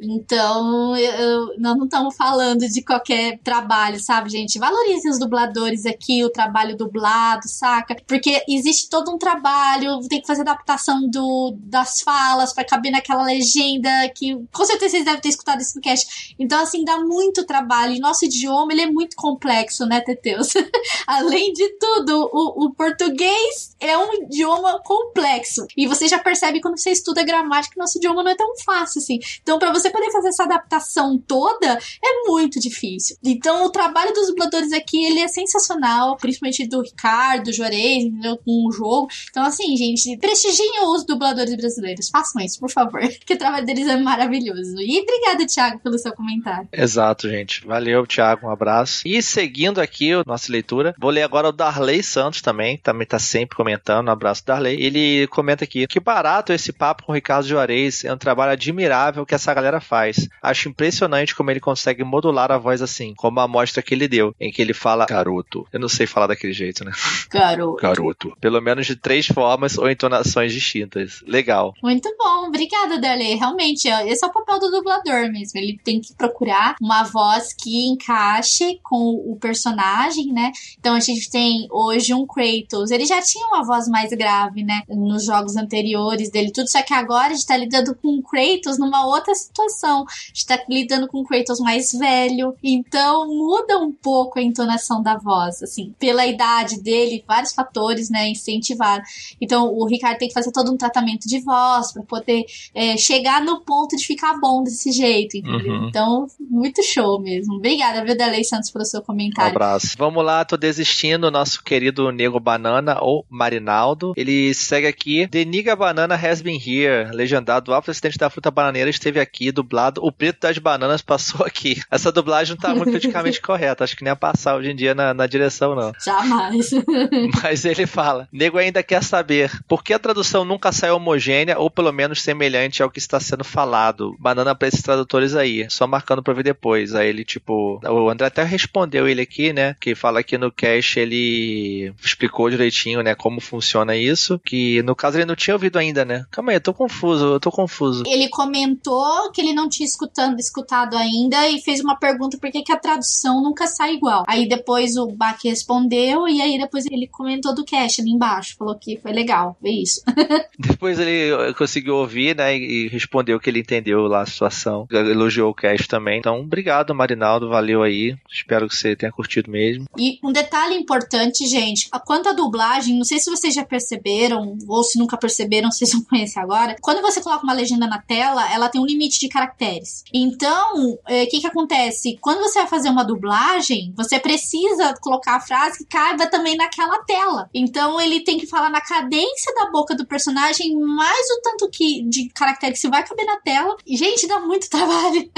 Então, eu, nós não estamos falando de qualquer trabalho, sabe, gente? Valorizem os dubladores aqui, o trabalho dublado, saca? Porque existe todo um trabalho, tem que fazer adaptação do, das falas para caber naquela legenda que com certeza vocês devem ter escutado esse podcast. Então, assim, dá muito trabalho. Nosso idioma, ele é muito complexo, né, Teteus? Além de tudo, o, o português é um idioma complexo. E você já percebe quando você estuda gramática que nosso idioma não é tão fácil assim. Então, para você poder fazer essa adaptação toda, é muito difícil. Então, o trabalho dos dubladores aqui, ele é sensacional, principalmente do Ricardo, Juarez, entendeu? Com o jogo. Então, assim, gente, prestigiem os dubladores brasileiros. Façam isso, por favor, que o trabalho deles é maravilhoso. E obrigada, Thiago, pelo seu comentário. Exato, gente. Valeu, Thiago, um abraço. E seguindo aqui a nossa leitura, vou ler agora o Darley Santos também, também tá sempre comentando, um abraço Darley. Ele comenta aqui, que barato esse papo com o Ricardo Juarez, é um trabalho admirável que essa galera faz. Acho impressionante como ele consegue modular a voz assim, como a amostra que ele deu, em que ele fala garoto. Eu não sei falar daquele jeito, né? Garoto. Garoto. Pelo menos de três formas ou entonações distintas. Legal. Muito bom, obrigada, Darley. Realmente, esse é o papel do dublador mesmo. Ele tem que procurar uma voz que encaixe com o personagem, né? Então a gente tem hoje um Kratos. Ele já tinha uma voz mais grave, né? Nos jogos anteriores dele, tudo. Só que agora a gente tá lidando com o Kratos numa outra situação. A gente tá lidando com o Kratos mais velho. Então muda um pouco a entonação da voz, assim, pela idade dele, vários fatores, né? Incentivar. Então o Ricardo tem que fazer todo um tratamento de voz para poder é, chegar no ponto de ficar bom desse jeito, entendeu? Uhum. Então, muito show mesmo. Obrigada, viu, Delei Santos, pelo seu comentário. Um abraço. Vamos lá, tô desistindo, nosso querido Nego Banana, ou Marinaldo. Ele segue aqui. The Niga Banana has been here. Legendado, o alto presidente da fruta bananeira esteve aqui, dublado. O preto das bananas passou aqui. Essa dublagem não tá muito politicamente correta. Acho que nem a passar hoje em dia na, na direção, não. Jamais. Mas ele fala: Nego ainda quer saber por que a tradução nunca sai homogênea ou pelo menos semelhante ao que está sendo falado. Banana pra esses tradutores aí. Só marcando pra ver depois. Aí ele, tipo. O André até respondeu ele aqui, né? Que fala que no cast ele explicou direitinho, né? Como funciona isso. Que no caso ele não tinha ouvido ainda, né? Calma aí, eu tô confuso, eu tô confuso. Ele comentou que ele não tinha escutando, escutado ainda e fez uma pergunta por que, que a tradução nunca sai igual. Aí depois o Bach respondeu e aí depois ele comentou do cast ali embaixo. Falou que foi legal, é isso. depois ele conseguiu ouvir, né? E respondeu que ele entendeu lá a situação. Elogiou o cast também. Então, obrigado, Marinaldo Ronaldo, valeu aí. Espero que você tenha curtido mesmo. E um detalhe importante, gente, quanto à dublagem, não sei se vocês já perceberam, ou se nunca perceberam, vocês vão conhecer agora. Quando você coloca uma legenda na tela, ela tem um limite de caracteres. Então, o é, que que acontece? Quando você vai fazer uma dublagem, você precisa colocar a frase que caiba também naquela tela. Então, ele tem que falar na cadência da boca do personagem, mais o tanto que de caractere que se vai caber na tela. Gente, dá muito trabalho.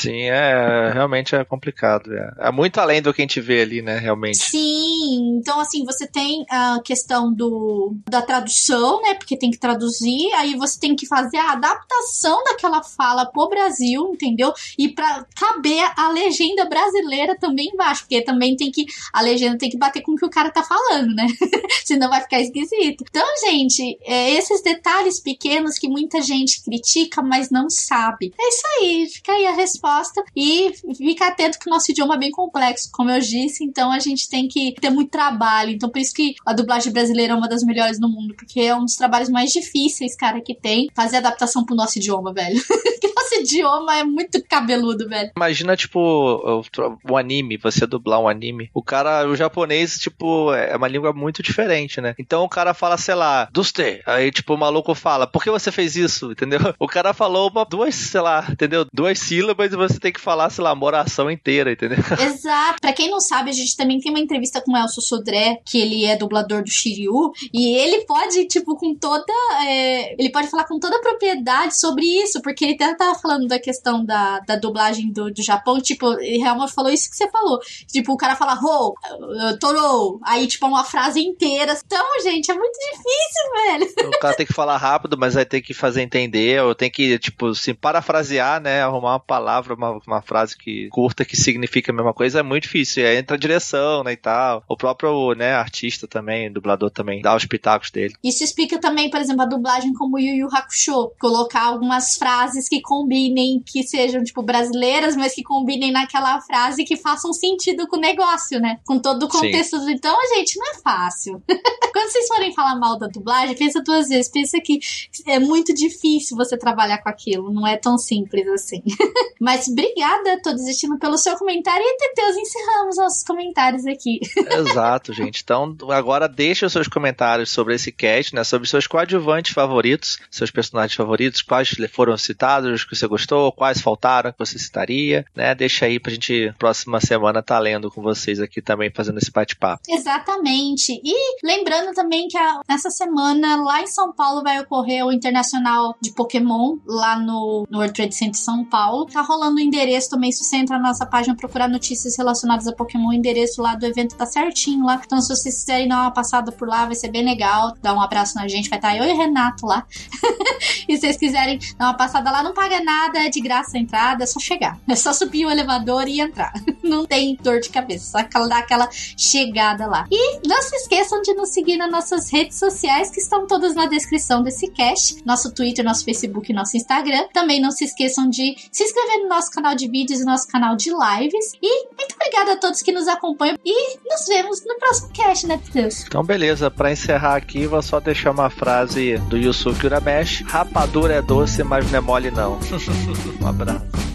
Sim, é realmente é complicado. É. é. muito além do que a gente vê ali, né? Realmente. Sim, então assim, você tem a questão do da tradução, né? Porque tem que traduzir, aí você tem que fazer a adaptação daquela fala pro Brasil, entendeu? E para caber a legenda brasileira também embaixo, porque também tem que a legenda tem que bater com o que o cara tá falando, né? Senão vai ficar esquisito. Então, gente, é esses detalhes pequenos que muita gente critica, mas não sabe. É isso aí, fica aí a resposta resposta e ficar atento que o nosso idioma é bem complexo, como eu disse, então a gente tem que ter muito trabalho. Então por isso que a dublagem brasileira é uma das melhores no mundo, porque é um dos trabalhos mais difíceis, cara, que tem fazer adaptação pro nosso idioma, velho. nosso idioma é muito cabeludo, velho. Imagina, tipo, um anime, você dublar um anime. O cara, o japonês, tipo, é uma língua muito diferente, né? Então o cara fala, sei lá, duste. Aí, tipo, o maluco fala, por que você fez isso? Entendeu? O cara falou uma, duas, sei lá, entendeu? Duas sílabas você tem que falar, sei lá, uma oração inteira, entendeu? Exato. Pra quem não sabe, a gente também tem uma entrevista com o Elcio Sodré, que ele é dublador do Shiryu, e ele pode, tipo, com toda. É... ele pode falar com toda propriedade sobre isso, porque ele até tava falando da questão da, da dublagem do, do Japão, tipo, ele realmente falou isso que você falou. Tipo, o cara fala ho, uh, toro, aí, tipo, é uma frase inteira. Então, gente, é muito difícil, velho. O cara tem que falar rápido, mas vai ter que fazer entender, ou tem que, tipo, se parafrasear, né, arrumar uma palavra palavra, uma, uma frase que curta que significa a mesma coisa é muito difícil. Aí entra a direção, né, e tal. O próprio, né, artista também, dublador também, dá os pitacos dele. Isso explica também, por exemplo, a dublagem como Yu Yu Hakusho. Colocar algumas frases que combinem, que sejam, tipo, brasileiras, mas que combinem naquela frase que façam sentido com o negócio, né? Com todo o contexto. Sim. Então, gente, não é fácil. Quando vocês forem falar mal da dublagem, pensa duas vezes. Pensa que é muito difícil você trabalhar com aquilo. Não é tão simples assim. mas mas obrigada, tô desistindo pelo seu comentário e Teteus, encerramos nossos comentários aqui. Exato, gente. Então, agora deixa os seus comentários sobre esse cast, né? Sobre seus coadjuvantes favoritos, seus personagens favoritos, quais foram citados, que você gostou, quais faltaram, que você citaria, né? Deixa aí pra gente, próxima semana, tá lendo com vocês aqui também, fazendo esse bate-papo. Exatamente. E lembrando também que a, nessa semana, lá em São Paulo, vai ocorrer o Internacional de Pokémon, lá no, no World Trade Center São Paulo. Tá rolando falando o endereço também, se você entrar na nossa página procurar notícias relacionadas a Pokémon, o endereço lá do evento tá certinho lá. Então, se vocês quiserem dar uma passada por lá, vai ser bem legal. Dar um abraço na gente, vai estar tá eu e Renato lá. e se vocês quiserem dar uma passada lá, não paga nada, é de graça a entrada, é só chegar. É só subir o elevador e entrar. não tem dor de cabeça, só dar aquela chegada lá. E não se esqueçam de nos seguir nas nossas redes sociais, que estão todas na descrição desse cast. Nosso Twitter, nosso Facebook nosso Instagram. Também não se esqueçam de se inscrever no nosso canal de vídeos e nosso canal de lives. E muito obrigada a todos que nos acompanham. E nos vemos no próximo cast, né, Deus? Então, beleza. Para encerrar aqui, vou só deixar uma frase do Yusuke Uramesh: Rapadura é doce, mas não é mole, não. um abraço.